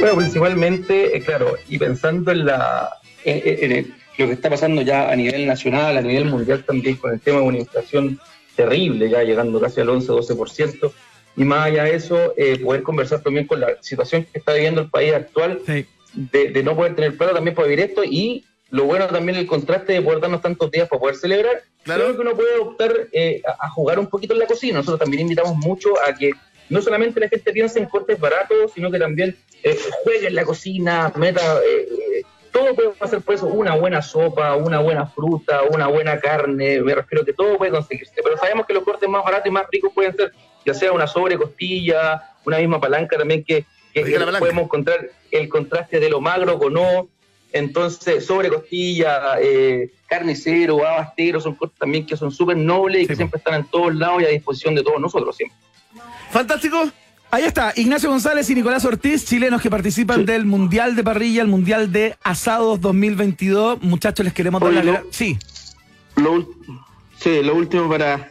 Bueno, principalmente, eh, claro, y pensando en la en, en- en el, lo que está pasando ya a nivel nacional, a nivel mundial también con el tema de una inflación terrible, ya llegando casi al 11-12%. Y más allá de eso, eh, poder conversar también con la situación que está viviendo el país actual, Sí. de, de no poder tener plata también para vivir esto y lo bueno también el contraste de poder darnos tantos días para poder celebrar. Claro. Creo que uno puede optar eh, a, jugar un poquito en la cocina. Nosotros también invitamos mucho a que no solamente la gente piense en cortes baratos, sino que también eh, juegue en la cocina, meta... eh, eh, todo puede hacer por eso, una buena sopa, una buena fruta, una buena carne, me refiero que todo puede conseguirse, pero sabemos que los cortes más baratos y más ricos pueden ser, ya sea una sobrecostilla, una misma palanca también que, que palanca. podemos encontrar el contraste de lo magro con no, entonces sobrecostilla, eh, carnicero, abastero, son cortes también que son súper nobles y que Sí, siempre están en todos lados y a disposición de todos nosotros siempre. Fantástico. Ahí está, Ignacio González y Nicolás Ortiz, chilenos que participan del Mundial de Parrilla, el Mundial de Asados 2022. Muchachos, les queremos dar Oye. Sí, Lo, ul- sí, lo último para,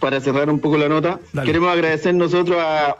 para cerrar un poco la nota. Dale. Queremos agradecer nosotros a,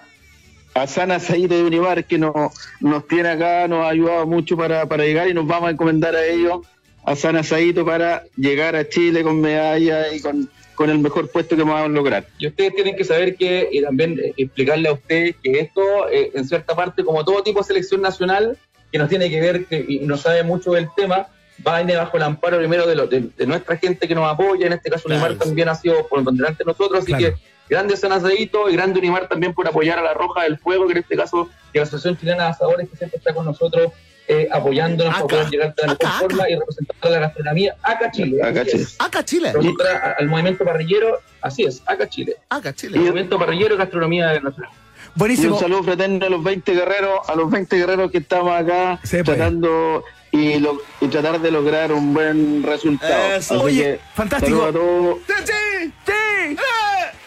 a Sana Saída de Univar que nos, nos tiene acá, nos ha ayudado mucho para, para llegar y nos vamos a encomendar a ellos, a Sana Saito, para llegar a Chile con medalla y con, con el mejor puesto que vamos a lograr. Y ustedes tienen que saber que, y también eh, explicarle a ustedes que esto, eh, en cierta parte, como todo tipo de selección nacional, que nos tiene que ver que, y no sabe mucho del tema, va a ir bajo el amparo primero de, lo- de, de nuestra gente que nos apoya, en este caso Claro. También ha sido por delante de nosotros, así Claro. que grande San Asadito y grande Unimar también por apoyar a la Roja del Fuego, que en este caso, y a la Asociación Chilena de Asadores, que siempre está con nosotros, eh, apoyándonos Acá. para poder llegar de la mejor Acá, forma y representar a la gastronomía acá Chile. Acá Chile. Acá Chile. Contra al movimiento parrillero, así es, acá Chile. Acá El Chile. movimiento parrillero y gastronomía nacional. Y buenísimo. un saludo fraterno a los 20 guerreros, a los 20 guerreros que estamos acá Sí, pues. tratando y, lo- y tratar de lograr un buen resultado. Eso. Así Oye, que, fantástico. saludo a todos. ¡Sí! ¡Sí! ¡Eh!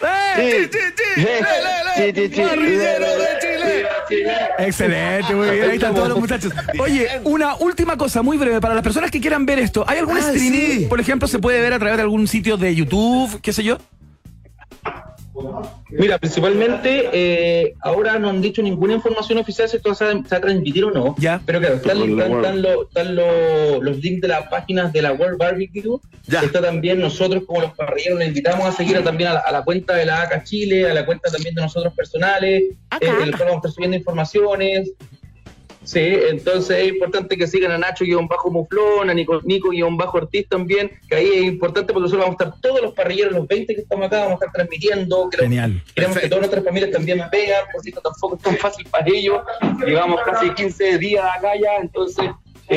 ¡Eh! ¡Sí, sí, sí! Sí, ¡Le, le, le! sí, sí, sí. ¡Parrillero de Chile! Excelente, muy bien. Ahí están todos los muchachos. Oye, una última cosa muy breve. Para las personas que quieran ver esto, ¿hay algún Ah, streaming? sí. Por ejemplo, ¿se puede ver a través de algún sitio de YouTube? ¿Qué sé yo? Mira, principalmente eh, ahora no han dicho ninguna información oficial si esto se va, a transmitir o no. Ya. Pero claro, están, están- los- están los, los links de las páginas de la World Barbecue. Ya. Está también nosotros como los parrilleros le invitamos a seguir a- también a la, a la cuenta de la ACA Chile, a la cuenta también de nosotros personales, eh, en el cual vamos a estar subiendo informaciones. Sí, entonces es importante que sigan a Nacho-Muflón, a Nico- Nico-Ortiz también, que ahí es importante porque nosotros vamos a estar todos los parrilleros, los 20 que estamos acá, vamos a estar transmitiendo. Queremos, Genial. queremos que todas nuestras familias también vean, porque esto tampoco es tan fácil para ellos. Llevamos casi 15 días acá ya, entonces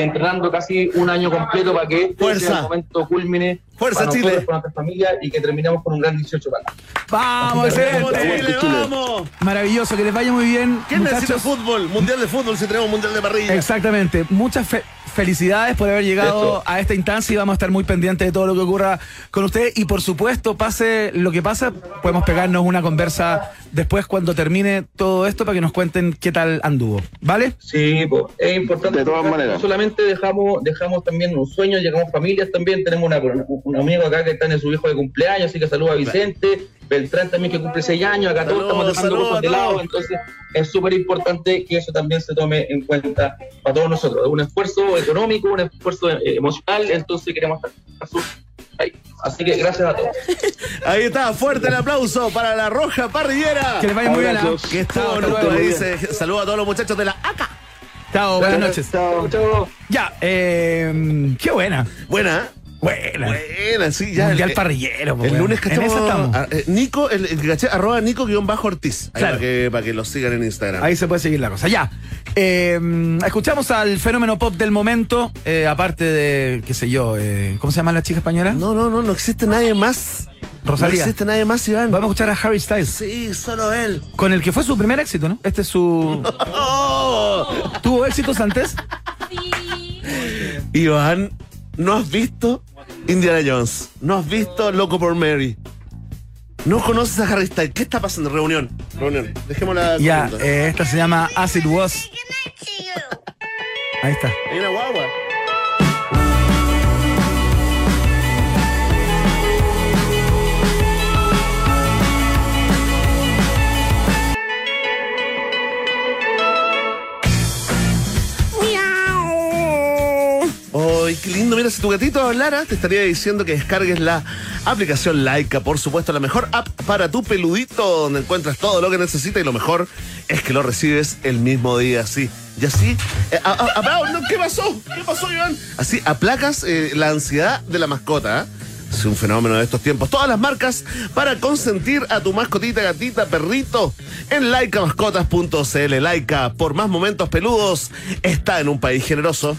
entrenando casi un año completo para que este Fuerza. sea el momento culmine Fuerza, para Chile. nosotros, para nuestra familia y que terminemos con un gran 18 para ¡Vamos. Chile, vamos! Maravilloso, que les vaya muy bien. ¿Quién necesita muchachos. fútbol? Mundial de fútbol, si tenemos mundial de parrilla. Exactamente. Muchas fe- felicidades por haber llegado Eso. a esta instancia y vamos a estar muy pendientes de todo lo que ocurra con usted. Y por supuesto, pase lo que pasa, podemos pegarnos una conversa después cuando termine todo esto para que nos cuenten qué tal anduvo. ¿Vale? Sí, pues, es importante. De todas maneras. No solamente dejamos, dejamos también un sueño, llegamos familias también. Tenemos una, un amigo acá que está en su hijo de cumpleaños, así que saluda a Vicente. Beltrán también que cumple seis años. Acá todos estamos dejando saludos cosas de lado. Entonces, es súper importante que eso también se tome en cuenta para todos nosotros. Es un esfuerzo económico, un esfuerzo eh, emocional. Entonces, queremos estar ahí. Así que gracias a todos. Ahí está, fuerte el aplauso para la Roja Parrillera. Que les vaya muy bien. Que luego. país. Saludos a todos los muchachos de la ACA. Chao, buenas noches. Chao. Chao. Ya, eh, qué buena. Buena, ¿eh? Buena. Buena, sí, ya. Mundial el, parrillero. pues, el lunes bueno. En esa cachamos. estamos. a- eh, Nico, el, el caché, arroba Nico guion bajo Ortiz. Ahí Claro. para, que, para que los sigan en Instagram. Ahí se puede seguir la cosa. Ya. Eh, escuchamos al fenómeno pop del momento, eh, aparte de, qué sé yo, eh, ¿cómo se llama la chica española? No, no, no, no existe nadie más. Rosalía. No existe nadie más, Iván. Vamos a escuchar a Harry Styles, Sí, solo él. con el que fue su primer éxito, ¿no? Este es su... Oh. ¿Tuvo éxitos antes? Iván, ¿no has visto Indiana Jones? ¿No has visto Loco por Mary? ¿No conoces a Harry Styles? ¿Qué está pasando? Reunión. Reunión. Dejémosla. Ya, eh, esta se llama As It Was. Ahí está. Hay una guagua. ¡Ay, qué lindo! Mira, si tu gatito hablara, te estaría diciendo que descargues la aplicación Laika, por supuesto, la mejor app para tu peludito, donde encuentras todo lo que necesitas y lo mejor es que lo recibes el mismo día, así. Y así, eh, ¿qué pasó? ¿Qué pasó, Iván? Así aplacas eh, la ansiedad de la mascota. ¿eh? Es un fenómeno de estos tiempos. Todas las marcas para consentir a tu mascotita, gatita, perrito en laicamascotas.cl. Laica, por más momentos peludos, está en un país generoso.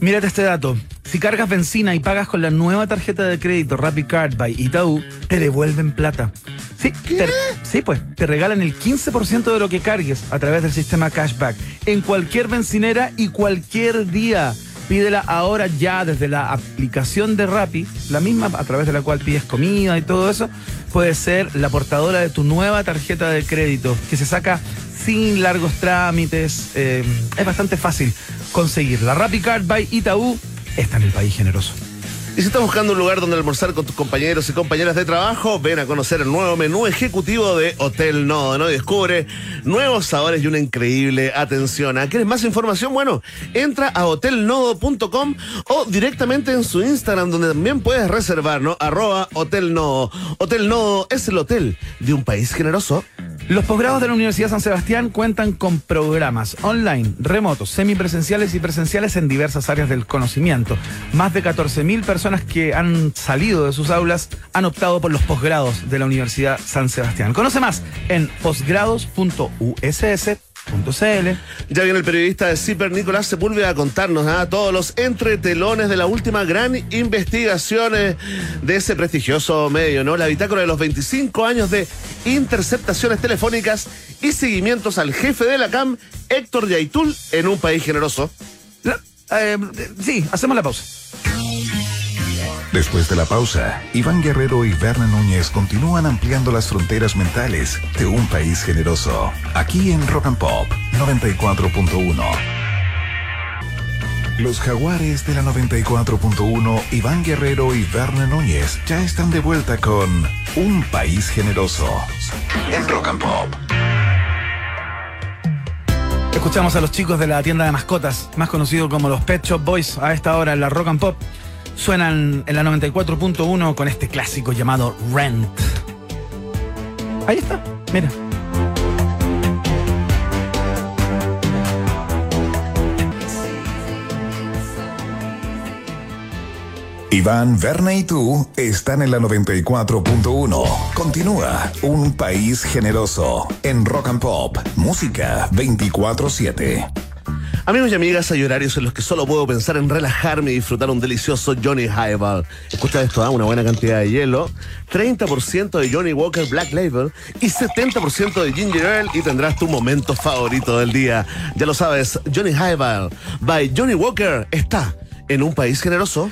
Mírate este dato. Si cargas benzina y pagas con la nueva tarjeta de crédito Rapid Card by Itaú, te devuelven plata. Sí, te- sí, pues, te regalan el 15% de lo que cargues a través del sistema cashback en cualquier bencinera y cualquier día. Pídela ahora ya desde la aplicación de Rappi, la misma a través de la cual pides comida y todo eso, puede ser la portadora de tu nueva tarjeta de crédito que se saca sin largos trámites. eh, es bastante fácil conseguir. La Rappi Card by Itaú está en el país generoso. Y si estás buscando un lugar donde almorzar con tus compañeros y compañeras de trabajo, ven a conocer el nuevo menú ejecutivo de Hotel Nodo, ¿no? Y descubre nuevos sabores y una increíble atención. ¿Ah, ¿Quieres más información? Bueno, entra a hotelnodo.com o directamente en su Instagram, donde también puedes reservar, ¿no? Arroba Hotel. Hotel Nodo es el hotel de un país generoso. Los posgrados de la Universidad San Sebastián cuentan con programas online, remotos, semipresenciales y presenciales en diversas áreas del conocimiento. Más de 14.000 personas que han salido de sus aulas han optado por los posgrados de la Universidad San Sebastián. Conoce más en Ya viene el periodista de CIPER, Nicolás Sepúlveda, a contarnos ¿ah? todos los entretelones de la última gran investigación eh, de ese prestigioso medio, ¿no? La bitácora de los 25 años de interceptaciones telefónicas y seguimientos al jefe de la CAM, Héctor Yaitul, en un país generoso. La- eh, sí, hacemos la pausa. Después de la pausa, Iván Guerrero y Berna Núñez continúan ampliando las fronteras mentales de un país generoso. Aquí en Rock and Pop 94.1. Los jaguares de la 94.1, Iván Guerrero y Berna Núñez ya están de vuelta con Un País Generoso en Rock and Pop. Escuchamos a los chicos de la tienda de mascotas, más conocido como los Pet Shop Boys, a esta hora en la Rock and Pop. Suenan en la 94.1 con este clásico llamado Rent. Ahí está, mira. Iván, Berna y tú están en la 94.1. Continúa Un País Generoso en Rock and Pop, música 24-7. Amigos y amigas, hay horarios en los que solo puedo pensar en relajarme y disfrutar un delicioso Johnny Highball. Escucha esto, ¿ah? una buena cantidad de hielo, 30% de Johnny Walker Black Label y 70% de Ginger Ale y tendrás tu momento favorito del día. Ya lo sabes, Johnny Highball by Johnny Walker está en un país generoso.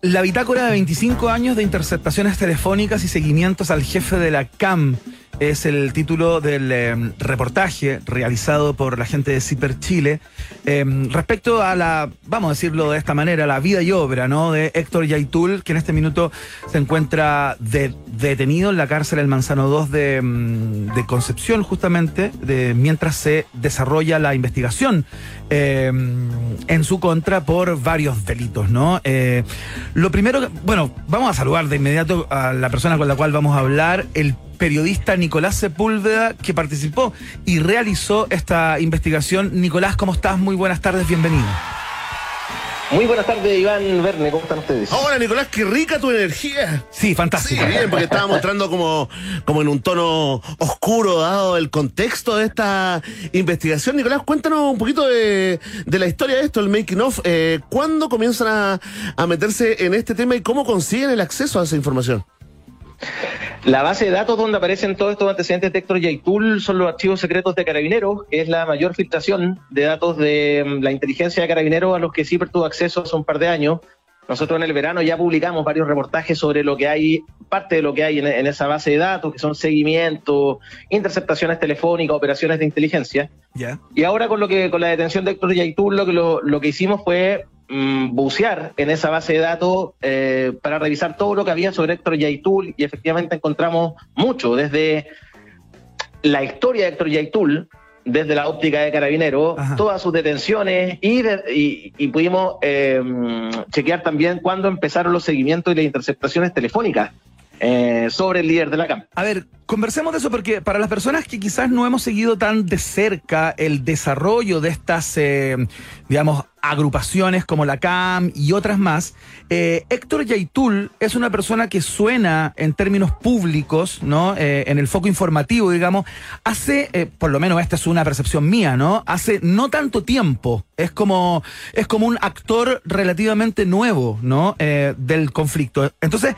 La bitácora de 25 años de interceptaciones telefónicas y seguimientos al jefe de la CAM es el título del eh, reportaje realizado por la gente de Ciper Chile eh, respecto a la, vamos a decirlo de esta manera, la vida y obra ¿no? de Héctor Yaitul, que en este minuto se encuentra de- detenido en la cárcel El Manzano 2 de, mm, de Concepción, justamente, de, mientras se desarrolla la investigación en su contra por varios delitos, ¿no? Eh, lo primero, bueno, vamos a saludar de inmediato a la persona con la cual vamos a hablar, el periodista Nicolás Sepúlveda, que participó y realizó esta investigación. Nicolás, ¿cómo estás? Muy buenas tardes, bienvenido. Muy buenas tardes, Iván Verne, ¿cómo están ustedes? Hola Nicolás, qué rica tu energía. Sí, Sí, fantástico. bien, porque estaba mostrando como, como en un tono oscuro, dado el contexto de esta investigación. Nicolás, cuéntanos un poquito de, de la historia de esto, el making of. Eh, ¿Cuándo comienzan a, a meterse en este tema y cómo consiguen el acceso a esa información? La base de datos donde aparecen todos estos antecedentes de Héctor Yaitul son los archivos secretos de Carabineros, que es la mayor filtración de datos de mm, la inteligencia de Carabineros a los que CIPER tuvo acceso hace un par de años. Nosotros en el verano ya publicamos varios reportajes sobre lo que hay, parte de lo que hay en, en esa base de datos, que son seguimientos, interceptaciones telefónicas, operaciones de inteligencia. Ya. Y ahora con lo que con la detención de Héctor Yaitul lo que lo, lo que hicimos fue mm, bucear en esa base de datos eh, para revisar todo lo que había sobre Héctor Yaitul y efectivamente encontramos mucho, desde la historia de Héctor Yaitul, desde la óptica de Carabineros todas sus detenciones y, y, y pudimos eh, chequear también cuándo empezaron los seguimientos y las interceptaciones telefónicas eh, sobre el líder de la CAM. A ver, conversemos de eso porque para las personas que quizás no hemos seguido tan de cerca el desarrollo de estas, eh, digamos, agrupaciones como la CAM y otras más, eh, Héctor Yaitul es una persona que suena en términos públicos, ¿no? En el foco informativo, digamos, hace, por lo menos esta es una percepción mía, ¿no? Hace no tanto tiempo. Es como, es como un actor relativamente nuevo, ¿no? del conflicto. Entonces,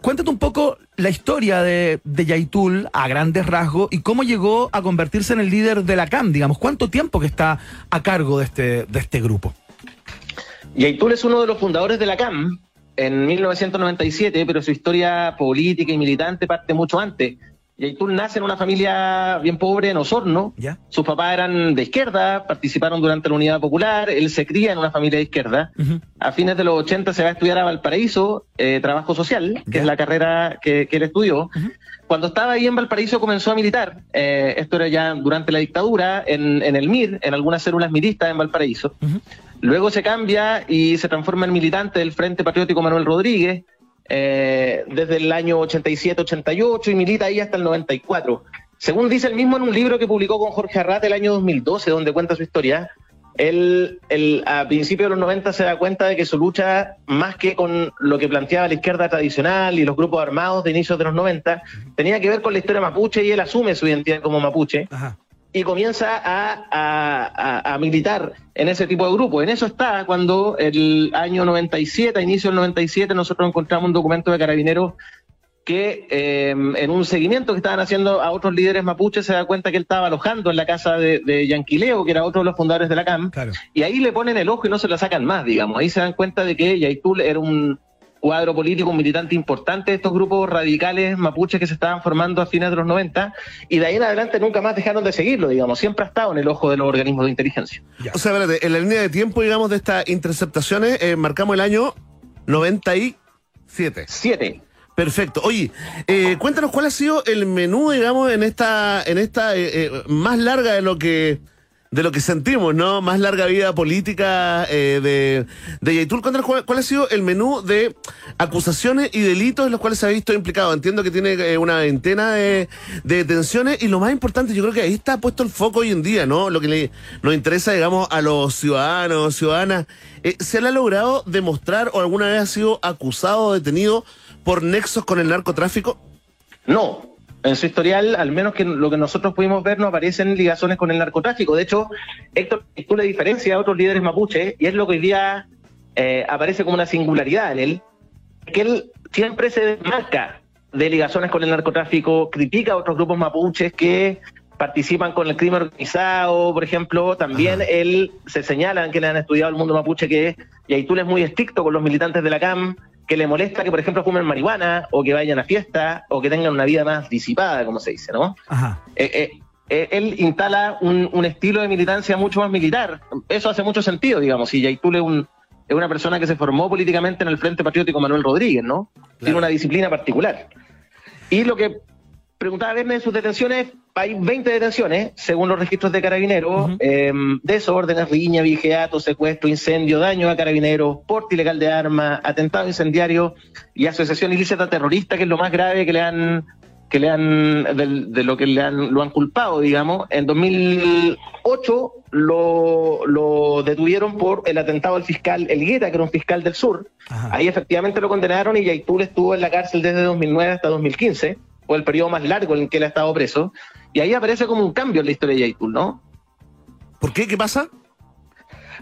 cuéntate un poco la historia de, de Yaitul a grandes rasgos y cómo llegó a convertirse en el líder de la CAM, digamos, cuánto tiempo que está a cargo de este, de este grupo. Yaitul es uno de los fundadores de la CAM en 1997, pero su historia política y militante parte mucho antes. Yaitul nace en una familia bien pobre en Osorno. Sus papás eran de izquierda, participaron durante la Unidad Popular. Él se cría en una familia de izquierda. A fines de los 80 se va a estudiar a Valparaíso, eh, trabajo social, que es la carrera que, él estudió. Cuando estaba ahí en Valparaíso comenzó a militar. Eh, esto era ya durante la dictadura, en, el MIR, en algunas células miristas en Valparaíso. Luego se cambia y se transforma en militante del Frente Patriótico Manuel Rodríguez eh, desde el año 87-88 y milita ahí hasta el 94. Según dice él mismo en un libro que publicó con Jorge Arrat el año 2012, donde cuenta su historia, él, a principios de los 90 se da cuenta de que su lucha, más que con lo que planteaba la izquierda tradicional y los grupos armados de inicios de los 90, tenía que ver con la historia mapuche y él asume su identidad como mapuche. Ajá y comienza a, militar en ese tipo de grupo. En eso está cuando el año 97, a inicio del 97, nosotros encontramos un documento de carabineros que eh, en un seguimiento que estaban haciendo a otros líderes mapuches se da cuenta que él estaba alojando en la casa de, Yanquileo, que era otro de los fundadores de la CAM, y ahí le ponen el ojo y no se la sacan más, digamos. Ahí se dan cuenta de que Yaitul era un cuadro político, un militante importante de estos grupos radicales mapuches que se estaban formando a fines de los 90 y de ahí en adelante nunca más dejaron de seguirlo, digamos, siempre ha estado en el ojo de los organismos de inteligencia. O sea, espérate, en la línea de tiempo, digamos, de estas interceptaciones, eh, marcamos el año 97. Siete. Perfecto. Oye, eh, cuéntanos cuál ha sido el menú, digamos, en esta, en esta eh, más larga de lo que de lo que sentimos, ¿no? Más larga vida política eh, de, de Yaitul. ¿Cuál, ¿Cuál ha sido el menú de acusaciones y delitos en los cuales se ha visto implicado? Entiendo que tiene eh, una veintena de, detenciones y lo más importante, yo creo que ahí está puesto el foco hoy en día, ¿no? Lo que le, nos interesa, digamos, a los ciudadanos, ciudadanas. Eh, ¿Se le ha logrado demostrar o alguna vez ha sido acusado o detenido por nexos con el narcotráfico? No, en su historial, al menos que lo que nosotros pudimos ver, no aparecen ligazones con el narcotráfico. De hecho, Héctor tú le diferencia a otros líderes mapuche, y es lo que hoy día eh, aparece como una singularidad en él, que él siempre se desmarca de ligazones con el narcotráfico, critica a otros grupos mapuches que participan con el crimen organizado, por ejemplo, también él se señala que le han estudiado el mundo mapuche que y tú es muy estricto con los militantes de la CAM, que le molesta que, por ejemplo, fumen marihuana o que vayan a fiesta o que tengan una vida más disipada, como se dice, ¿no? Ajá. Eh, eh, eh, él instala un, estilo de militancia mucho más militar. Eso hace mucho sentido, digamos. Y Yaitul es, un, es una persona que se formó políticamente en el Frente Patriótico Manuel Rodríguez, ¿no? Tiene una disciplina particular. Y lo que preguntaba verme de sus detenciones, hay 20 detenciones, según los registros de carabineros, em, desórdenes, riña, vigiato, secuestro, incendio, daño a carabineros, porte ilegal de armas, atentado incendiario y asociación ilícita terrorista, que es lo más grave que le han que le han de, lo que le han lo han culpado, digamos. En 2008 lo, lo detuvieron por el atentado al fiscal Elgueta, que era un fiscal del sur. Ahí efectivamente lo condenaron y Yaitul estuvo en la cárcel desde 2009 hasta 2015 o el periodo más largo en que él ha estado preso, y ahí aparece como un cambio en la historia de Yaitul, ¿no? ¿Por qué? ¿Qué pasa?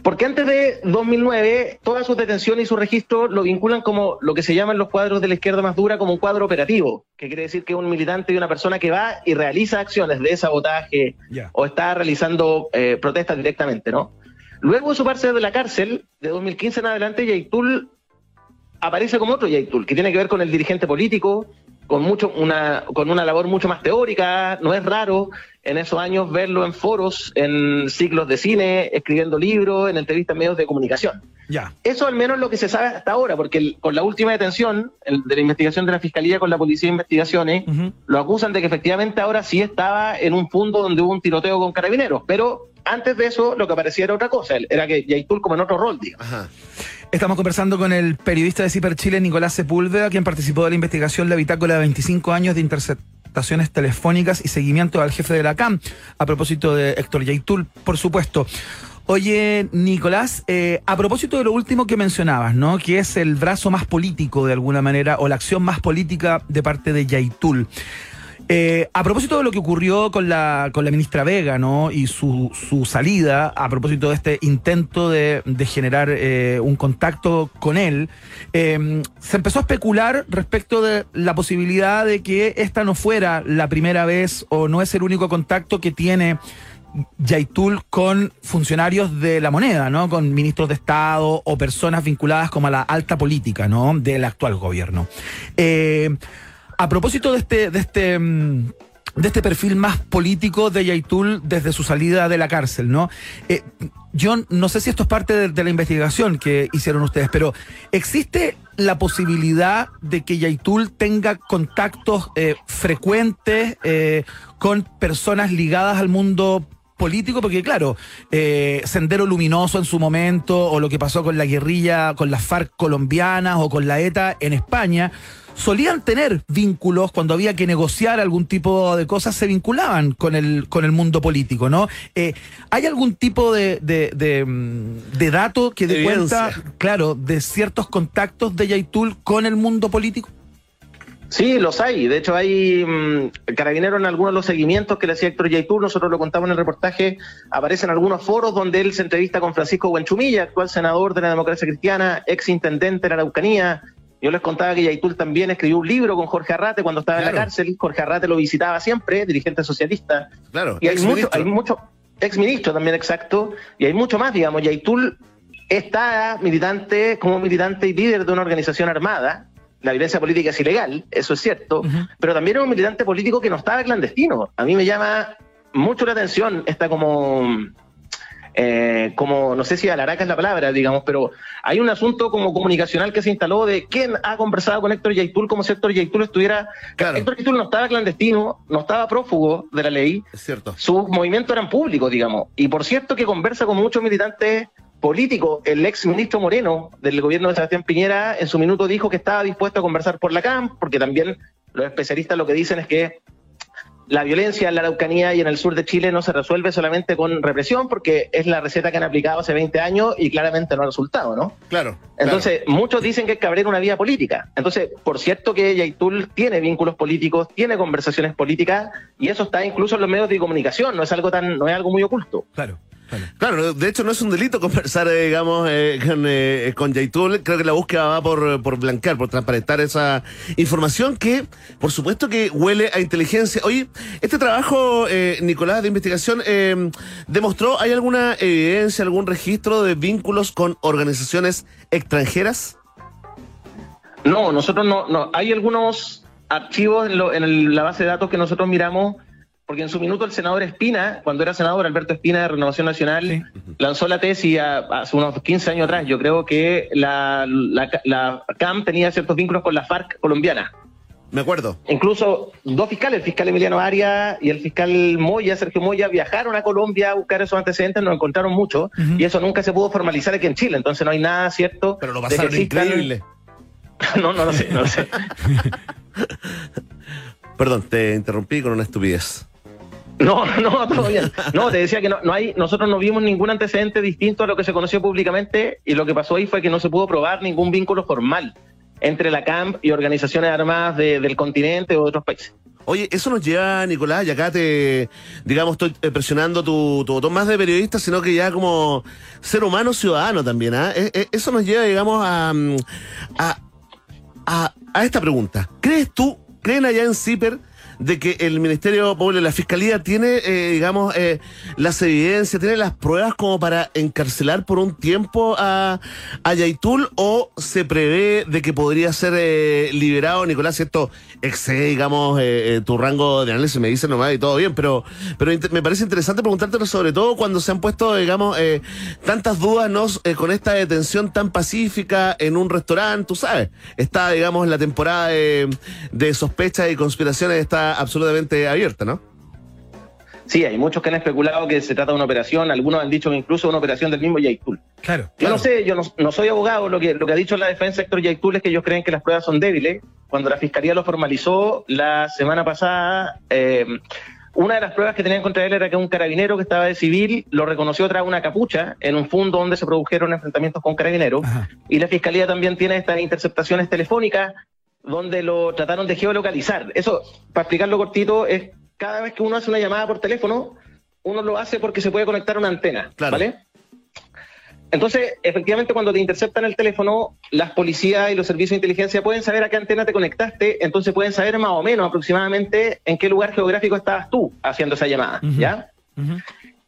Porque antes de 2009, todas sus detenciones y su registro lo vinculan como lo que se llaman los cuadros de la izquierda más dura, como un cuadro operativo, que quiere decir que es un militante y una persona que va y realiza acciones de sabotaje o está realizando eh, protestas directamente, ¿no? Luego de su parte de la cárcel, de 2015 en adelante, Yaitul aparece como otro Yaitul, que tiene que ver con el dirigente político, con mucho una con una labor mucho más teórica, no es raro en esos años verlo en foros, en ciclos de cine, escribiendo libros, en entrevistas en medios de comunicación. Ya. Eso al menos es lo que se sabe hasta ahora, porque el- con la última detención el- de la investigación de la Fiscalía con la Policía de Investigaciones, lo acusan de que efectivamente ahora sí estaba en un punto donde hubo un tiroteo con carabineros, pero antes de eso lo que aparecía era otra cosa, era que Yaitul como en otro rol, digamos. Estamos conversando con el periodista de Ciper Chile, Nicolás Sepúlveda, quien participó de la investigación La Bitácora de 25 años de interceptaciones telefónicas y seguimiento al jefe de la CAM, a propósito de Héctor Yaitul, por supuesto. Oye, Nicolás, eh, a propósito de lo último que mencionabas, ¿no? Que es el brazo más político, de alguna manera, o la acción más política de parte de Yaitul. Eh, a propósito de lo que ocurrió con la, con la ministra Vega, ¿no? Y su, su salida, a propósito de este intento de, de generar eh, un contacto con él, eh, se empezó a especular respecto de la posibilidad de que esta no fuera la primera vez o no es el único contacto que tiene Yaitul con funcionarios de la moneda, ¿no? Con ministros de Estado o personas vinculadas como a la alta política, ¿no? Del actual gobierno. Eh, a propósito de este, de este, mm, de este perfil más político de Yaitul desde su salida de la cárcel, ¿no? Eh, yo no sé si esto es parte de, la investigación que hicieron ustedes, pero ¿existe la posibilidad de que Yaitul tenga contactos eh, frecuentes eh, con personas ligadas al mundo político, porque claro, Sendero Luminoso en su momento, o lo que pasó con la guerrilla, con las FARC colombianas o con la ETA en España, solían tener vínculos cuando había que negociar algún tipo de cosas, se vinculaban con el, con el mundo político, ¿no? Eh, ¿Hay algún tipo de, de, de, mm, de dato que dé cuenta, claro, de ciertos contactos de Yaitul con el mundo político? Sí, los hay. De hecho, hay mm, carabineros en algunos de los seguimientos que le hacía Héctor Yaitul. Nosotros lo contamos en el reportaje. Aparecen algunos foros donde él se entrevista con Francisco Buenchumilla, actual senador de la democracia cristiana, ex intendente de la Araucanía. Yo les contaba que Yaitul también escribió un libro con Jorge Arrate cuando estaba en la cárcel. Jorge Arrate lo visitaba siempre, dirigente socialista. Claro, Y hay mucho, exministro. hay mucho, ex ministro también, exacto, y hay mucho más, digamos. Yaitul está militante, como militante y líder de una organización armada. La violencia política es ilegal, eso es cierto, pero también es un militante político que no estaba clandestino. A mí me llama mucho la atención esta como, eh, como no sé si alaraca es la palabra, digamos, pero hay un asunto como comunicacional que se instaló de quién ha conversado con Héctor Yaitul como si Héctor Yaitul estuviera... Héctor Yaitul no estaba clandestino, no estaba prófugo de la ley, Es cierto. sus movimientos eran públicos, digamos. Y por cierto que conversa con muchos militantes políticos. El ex ministro Moreno del gobierno de Sebastián Piñera en su minuto dijo que estaba dispuesto a conversar por la CAM, porque también los especialistas lo que dicen es que la violencia en la Araucanía y en el sur de Chile no se resuelve solamente con represión, porque es la receta que han aplicado hace 20 años y claramente no ha resultado, ¿no? Claro. Entonces, muchos dicen que hay que abrir una vía política. Entonces, por cierto que Yaitul tiene vínculos políticos, tiene conversaciones políticas, y eso está incluso en los medios de comunicación, no es algo tan, no es algo muy oculto. Claro. Claro, de hecho no es un delito conversar, eh, digamos, eh, con, eh, con Yaitul. Creo que la búsqueda va por, por blanquear, por transparentar esa información que, por supuesto, que huele a inteligencia. Oye, este trabajo, eh, Nicolás, de investigación, eh, demostró, ¿hay alguna evidencia, algún registro de vínculos con organizaciones extranjeras? No, nosotros no, no. Hay algunos archivos en, lo- en el- la base de datos que nosotros miramos, porque en su minuto el senador Espina, cuando era senador Alberto Espina de Renovación Nacional, lanzó la tesis a- hace unos 15 años atrás. Yo creo que la, la, la CAM tenía ciertos vínculos con la FARC colombiana. Me acuerdo. Incluso dos fiscales, el fiscal Emiliano Arias y el fiscal Moya, Sergio Moya, viajaron a Colombia a buscar esos antecedentes, no encontraron mucho, y eso nunca se pudo formalizar aquí en Chile, entonces no hay nada cierto. Pero lo pasaron increíble. no, no lo sé, no lo sé. Perdón, te interrumpí con una estupidez. No, no, todo bien. No, te decía que no, no hay, nosotros no vimos ningún antecedente distinto a lo que se conoció públicamente y lo que pasó ahí fue que no se pudo probar ningún vínculo formal entre la CAMP y organizaciones armadas de- del continente o de otros países. Oye, eso nos lleva, Nicolás, y acá te, digamos, estoy eh, presionando tu, tu botón más de periodista, sino que ya como ser humano ciudadano también, ¿ah? Eh, eh, Eso nos lleva, digamos, a, mm, a, a, a esta pregunta. ¿Crees tú, creen allá en CIPER, de que el Ministerio Público, la Fiscalía tiene, eh, digamos, eh, las evidencias, tiene las pruebas como para encarcelar por un tiempo a, a Yaitul o se prevé de que podría ser eh, liberado, Nicolás, si esto excede, digamos, eh, eh, tu rango de análisis, me dice nomás y todo bien, pero, pero me parece interesante preguntártelo sobre todo cuando se han puesto, digamos, eh, tantas dudas ¿no? Con esta detención tan pacífica en un restaurante, tú sabes, está, digamos, la temporada de, de sospechas y conspiraciones está absolutamente abierta, ¿no? Sí, hay muchos que han especulado que se trata de una operación, algunos han dicho que incluso una operación del mismo Yaitul. Claro. Yo no sé, yo no, no soy abogado, lo que, lo que ha dicho la defensa Héctor Yaitul es que ellos creen que las pruebas son débiles. Cuando la fiscalía lo formalizó la semana pasada, eh, una de las pruebas que tenían contra él era que un carabinero que estaba de civil lo reconoció tras una capucha en un fondo donde se produjeron enfrentamientos con carabineros. Y la fiscalía también tiene estas interceptaciones telefónicas donde lo trataron de geolocalizar. Eso, para explicarlo cortito, es cada vez que uno hace una llamada por teléfono, uno lo hace porque se puede conectar a una antena, ¿vale? Entonces, efectivamente, cuando te interceptan el teléfono, las policías y los servicios de inteligencia pueden saber a qué antena te conectaste, entonces pueden saber más o menos aproximadamente en qué lugar geográfico estabas tú haciendo esa llamada, ¿ya?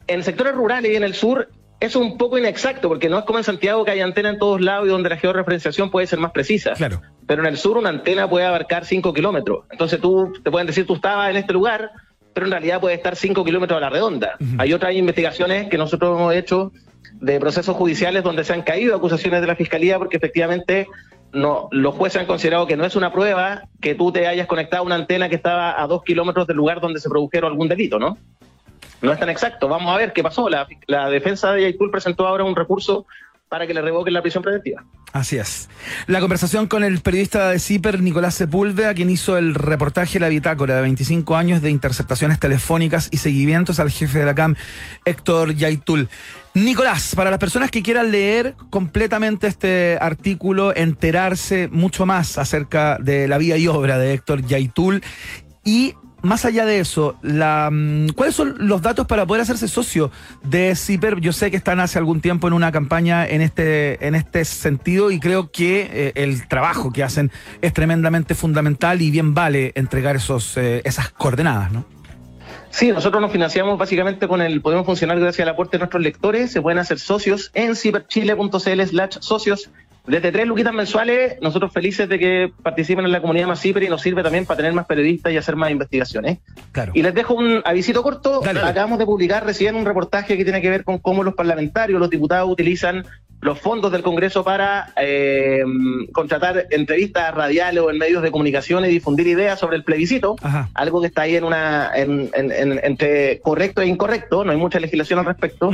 En sectores rurales y en el sur, es un poco inexacto, porque no es como en Santiago que hay antena en todos lados y donde la georreferenciación puede ser más precisa. Claro. Pero en el sur una antena puede abarcar 5 kilómetros. Entonces tú te pueden decir tú estabas en este lugar, pero en realidad puede estar 5 kilómetros a la redonda. Hay otras investigaciones que nosotros hemos hecho de procesos judiciales donde se han caído acusaciones de la fiscalía porque efectivamente no, los jueces han considerado que no es una prueba que tú te hayas conectado a una antena que estaba a dos kilómetros del lugar donde se produjeron algún delito, ¿no? No es tan exacto. Vamos a ver qué pasó. La, defensa de Yaitul presentó ahora un recurso para que le revoquen la prisión preventiva. Así es. La conversación con el periodista de CIPER, Nicolás Sepúlveda, quien hizo el reportaje La Bitácora de 25 años de interceptaciones telefónicas y seguimientos al jefe de la CAM, Héctor Yaitul. Nicolás, para las personas que quieran leer completamente este artículo, enterarse mucho más acerca de la vida y obra de Héctor Yaitul y más allá de eso, mm, ¿cuáles son los datos para poder hacerse socio de CIPER? Yo sé que están hace algún tiempo en una campaña en este, en este sentido y creo que eh, el trabajo que hacen es tremendamente fundamental y bien vale entregar esos, eh, esas coordenadas, ¿no? Sí, nosotros nos financiamos básicamente con el, podemos funcionar gracias al aporte de nuestros lectores, se pueden hacer socios en ciberchile.cl slash socios. Desde tres luquitas mensuales, nosotros felices de que participen en la comunidad más ciber y nos sirve también para tener más periodistas y hacer más investigaciones. Claro. Y les dejo un avisito corto. Acabamos de publicar recién un reportaje que tiene que ver con cómo los parlamentarios, los diputados utilizan los fondos del Congreso para eh, contratar entrevistas radiales o en medios de comunicación y difundir ideas sobre el plebiscito. Algo que está ahí en una en- en- en- entre correcto e incorrecto. No hay mucha legislación al respecto.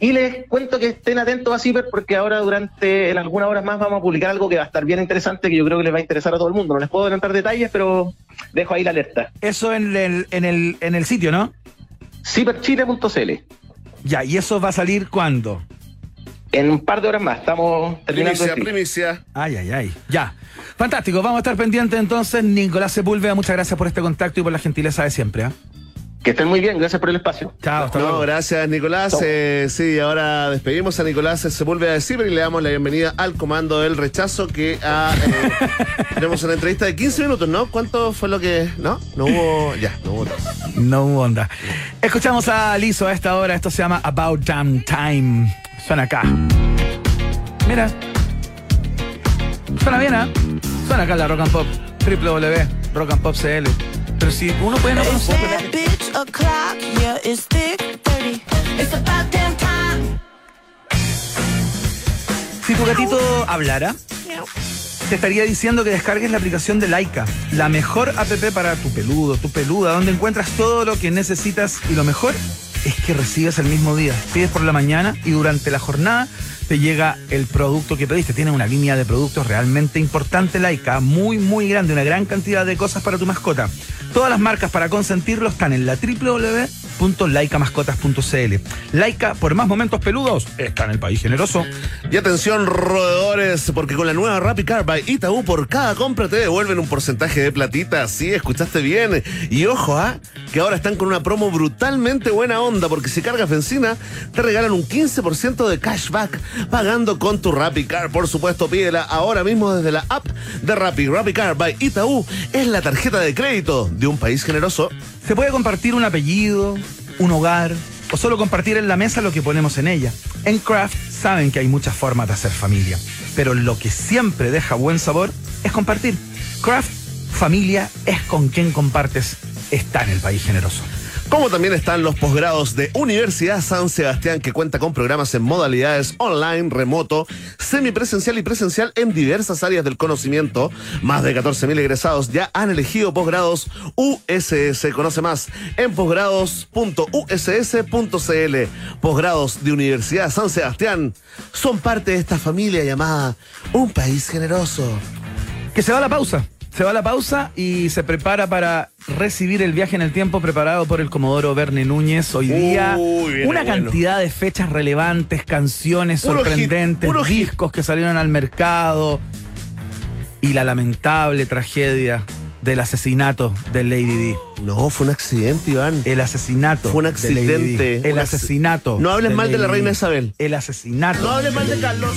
Y les cuento que estén atentos a CIPER porque ahora durante en algunas horas más vamos a publicar algo que va a estar bien interesante que yo creo que les va a interesar a todo el mundo. No les puedo adelantar detalles, pero dejo ahí la alerta. Eso en el, en el, en el sitio, ¿no? Ciperchile.cl. Ya, ¿y eso va a salir cuándo? En un par de horas más. Estamos terminando. Primicia, primicia. Ay, ay, ay. Ya. Fantástico. Vamos a estar pendientes entonces. Nicolás Sepúlveda, muchas gracias por este contacto y por la gentileza de siempre. ¿ah? Que estén muy bien. Gracias por el espacio. Chao, hasta No, luego. gracias Nicolás. Eh, sí, ahora despedimos a Nicolás Sepúlveda de Ciber y le damos la bienvenida al comando del rechazo que ha, eh, tenemos una entrevista de 15 minutos, ¿no? ¿Cuánto fue lo que...? ¿No? No hubo... Ya, no hubo... No hubo onda. Escuchamos a Lizo a esta hora. Esto se llama About Damn Time. Suena acá. Mira. Suena bien, ¿ah? Suena acá la Rock and Pop. www.rockandpop.cl. Pero si uno puede no conocer, ¿verdad? bitch o'clock, yeah, it's thick 30. It's about damn time. Si tu gatito hablara, te estaría diciendo que descargues la aplicación de Laika, la mejor app para tu peludo, tu peluda, donde encuentras todo lo que necesitas y lo mejor es que recibes el mismo día. Pides por la mañana y durante la jornada te llega el producto que pediste. Tiene una línea de productos realmente importante Laika, muy muy grande, una gran cantidad de cosas para tu mascota. Todas las marcas para consentirlo están en la www.laicamascotas.cl. Laika, por más momentos peludos, está en el país generoso. Y atención, roedores, porque con la nueva Rappi Car by Itaú, por cada compra te devuelven un porcentaje de platita. Sí, escuchaste bien. Y ojo, ¿ah? que ahora están con una promo brutalmente buena onda, porque si cargas benzina, te regalan un 15% de cashback pagando con tu Rappi Car. Por supuesto, pídela ahora mismo desde la app de Rappi. Rappi Car by Itaú es la tarjeta de crédito de un país generoso. Se puede compartir un apellido, un hogar o solo compartir en la mesa lo que ponemos en ella. En Craft saben que hay muchas formas de hacer familia, pero lo que siempre deja buen sabor es compartir. Craft Familia es con quien compartes. Está en el país generoso. Como también están los posgrados de Universidad San Sebastián, que cuenta con programas en modalidades online, remoto, semipresencial y presencial en diversas áreas del conocimiento. Más de 14.000 egresados ya han elegido posgrados USS. Conoce más en posgrados.uss.cl. Posgrados de Universidad San Sebastián son parte de esta familia llamada Un País Generoso. Que se va la pausa. Se va a la pausa y se prepara para recibir el viaje en el tiempo preparado por el Comodoro Verne Núñez. Hoy día, Uy, una bueno. cantidad de fechas relevantes, canciones Puro sorprendentes, hit. discos que salieron al mercado y la lamentable tragedia del asesinato de Lady D. No, fue un accidente, Iván. El asesinato. Fue un de accidente, Di. El un asesinato. No hables mal de la reina Di. Isabel. El asesinato. No hables mal de Carlos.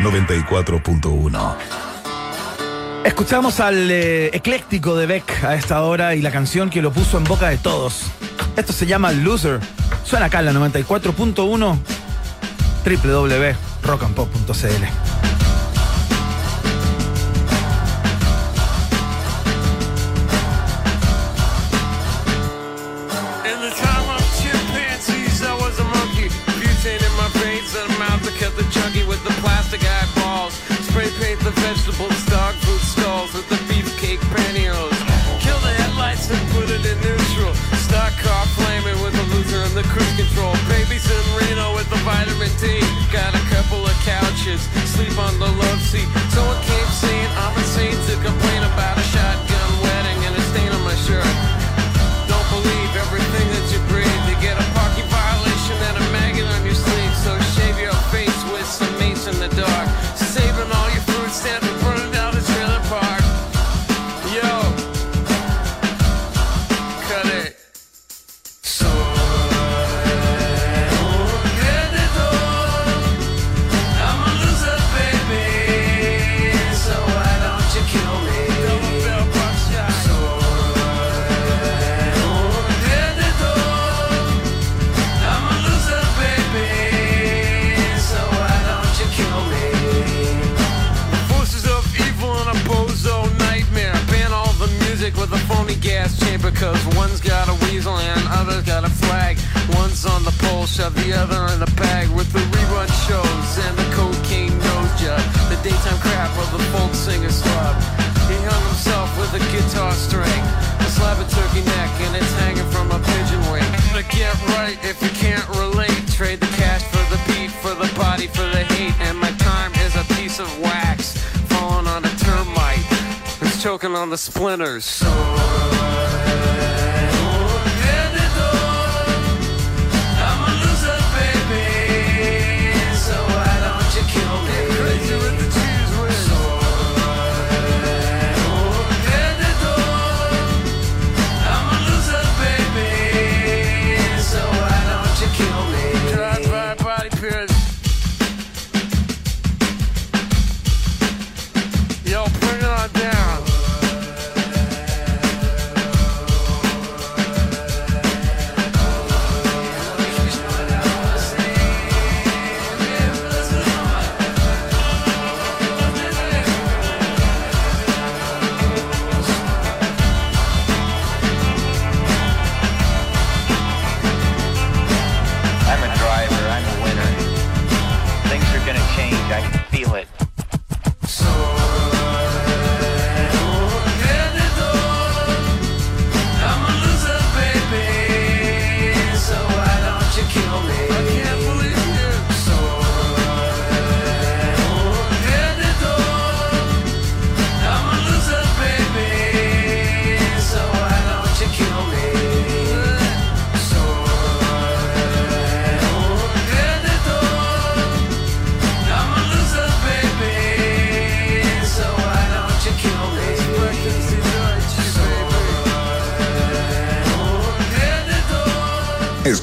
94.1. Escuchamos al eh, ecléctico de Beck a esta hora y la canción que lo puso en boca de todos. Esto se llama Loser. Suena acá en la 94.1 www.rockandpop.cl. the cruise control. Babies in Reno with the vitamin D. Got a couple of couches, sleep on the love seat. Someone came saying I'm insane to complain splinters.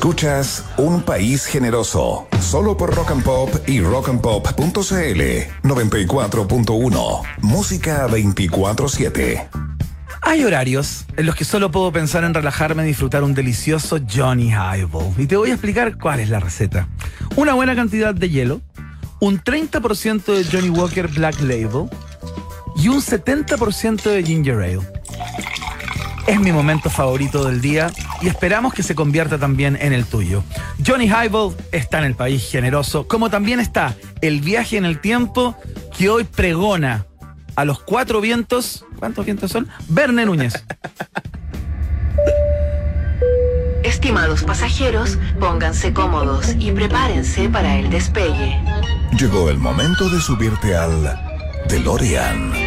Escuchas Un País Generoso, solo por Rock and Pop y rockandpop.cl 94.1, música 24-7. Hay horarios en los que solo puedo pensar en relajarme y disfrutar un delicioso Johnny Highball. Y te voy a explicar cuál es la receta. Una buena cantidad de hielo, un 30% de Johnny Walker Black Label y un 70% de Ginger Ale. Es mi momento favorito del día y esperamos que se convierta también en el tuyo. Johnny Highball está en el país generoso, como también está el viaje en el tiempo que hoy pregona a los cuatro vientos. ¿Cuántos vientos son? Verne Núñez. Estimados pasajeros, pónganse cómodos y prepárense para el despegue. Llegó el momento de subirte al DeLorean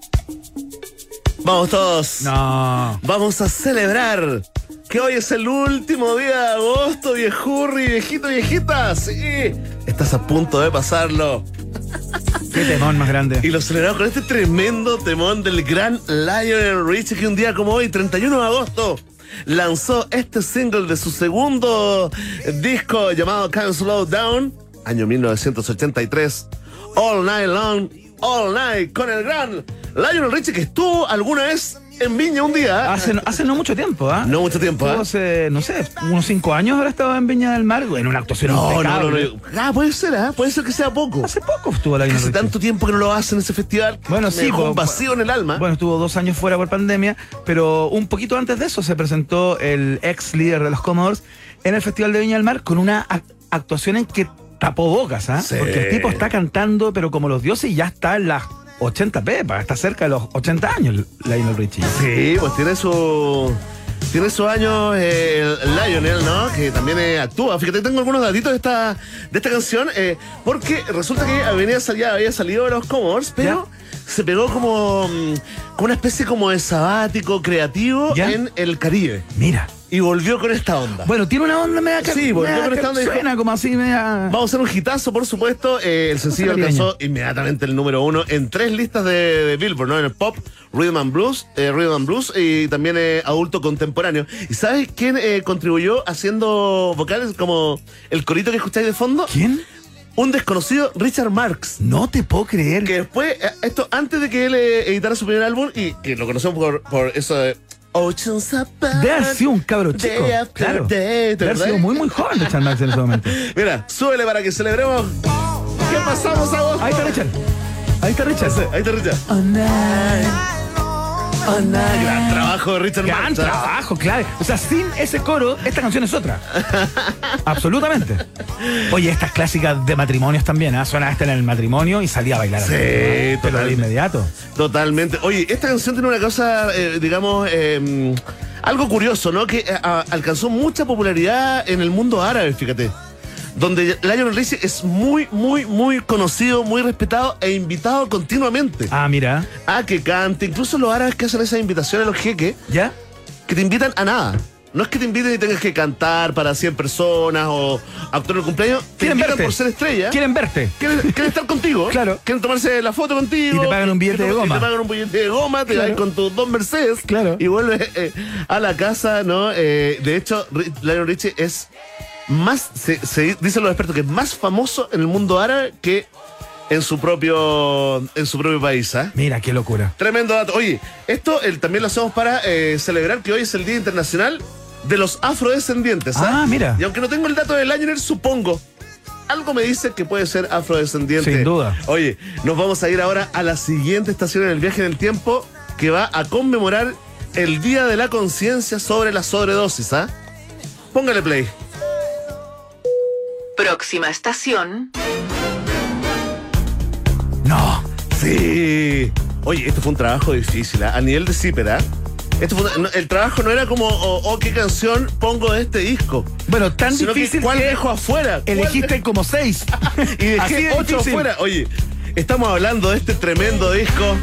Vamos todos. No. Vamos a celebrar que hoy es el último día de agosto, viejurri, viejito, viejita. Sí, estás a punto de pasarlo. Qué temón más grande. Y lo celebramos con este tremendo temón del gran Lionel Richie que un día como hoy, 31 de agosto, lanzó este single de su segundo disco llamado Can't Slow Down, año 1983, All Night Long, All Night, con el gran Lionel Richie que estuvo alguna vez en Viña un día. Hace, hace no mucho tiempo, ¿ah? No mucho tiempo, ¿ah? hace, no sé, unos cinco años habrá estado en Viña del Mar, en una actuación No, no, no, impecable. no. Ah, puede ser, ¿ah? Puede ser que sea poco. Hace poco estuvo Lionel Hace Richie. tanto tiempo que no lo hacen ese festival. Bueno, me sí, dejó un vacío en el alma. Bueno, estuvo dos años fuera por pandemia, pero un poquito antes de eso se presentó el ex líder de los Commodores en el Festival de Viña del Mar con una ac- actuación en que tapó bocas, ¿ah? Sí. Porque el tipo está cantando, pero como los dioses, y ya está en las 80 pepas, está cerca de los 80 años Lionel Richie. Sí, pues tiene su. Tiene sus años eh, el Lionel, ¿no? Que también eh, actúa. Fíjate, tengo algunos datitos de esta, de esta canción. eh, porque resulta que venía salida, había salido de los Commodores, pero se pegó como, mm, como una especie como de sabático creativo ¿Ya? en el Caribe. Mira. Y volvió con esta onda. Bueno, tiene una onda media Sí, volvió media con esta onda dijo, Suena como así, media. Vamos a hacer un hitazo, por supuesto. Eh, el sencillo alcanzó inmediatamente el número uno en tres listas de, de Billboard, ¿no? En el pop, Rhythm and Blues, eh, Rhythm and Blues y también eh, adulto contemporáneo. ¿Y sabes quién eh, contribuyó haciendo vocales como el corito que escucháis de fondo? ¿Quién? Un desconocido Richard Marx. No te puedo creer. Que después, eh, esto antes de que él eh, editara su primer álbum y que lo conocemos por, por eso de Oceans Apart. Debe haber sido un cabro chico. Day after Claro. day, ¿te Debe haber sido muy, muy joven Richard Marx en ese momento. Mira, súbele para que celebremos. ¿Qué pasamos a vos? Ahí está Richard. Ahí está Richard. Ahí está Richard. Gran trabajo de Richard Gran Marx, trabajo, claro. O sea, sin ese coro, esta canción es otra. Absolutamente. Oye, estas clásicas de matrimonios también, ¿ah? Suena esta en el matrimonio y salía a bailar. Sí, ¿no? Pero de inmediato. Totalmente. Oye, esta canción tiene una cosa, eh, digamos, eh, algo curioso, ¿no? Que eh, alcanzó mucha popularidad en el mundo árabe, fíjate. Donde Lionel Richie es muy, muy, muy conocido, muy respetado e invitado continuamente. Ah, mira. A que cante. Incluso los árabes que hacen esas invitaciones a los jeques, ¿Ya? que te invitan a nada. No es que te inviten y tengas que cantar para 100 personas o actuar en el cumpleaños. Te Quieren invitan verte. por ser estrella. Quieren verte. Quieren, quieren estar contigo. Claro. Quieren tomarse la foto contigo. Y te pagan un billete de goma. Y te pagan un billete de goma, te Claro. vas con tus dos Mercedes. Claro. Y vuelves eh, a la casa, ¿no? Eh, de hecho, Lionel Richie es más, se, se dicen los expertos que es más famoso en el mundo árabe que en su propio, en su propio país, ¿ah? Mira, qué locura. Tremendo dato. Oye, esto el- también lo hacemos para eh, celebrar que hoy es el Día Internacional de los Afrodescendientes. Ah, mira. Y aunque no tengo el dato de Lionel, supongo. Algo me dice que puede ser afrodescendiente. Sin duda. Oye, nos vamos a ir ahora a la siguiente estación en el viaje en el tiempo que va a conmemorar el Día de la Conciencia sobre la sobredosis, ¿ah? Póngale play. Próxima estación. No. Sí. Oye, esto fue un trabajo difícil, ¿ah? a nivel de Zipper, ¿ah? Esto fue no, el trabajo no era como, oh, oh, qué canción pongo de este disco. Bueno, tan Sino que difícil ¿Cuál que dejo afuera? ¿Cuál Elegiste como seis. Y Así dejé de ocho difícil. afuera. Oye, estamos hablando de este tremendo disco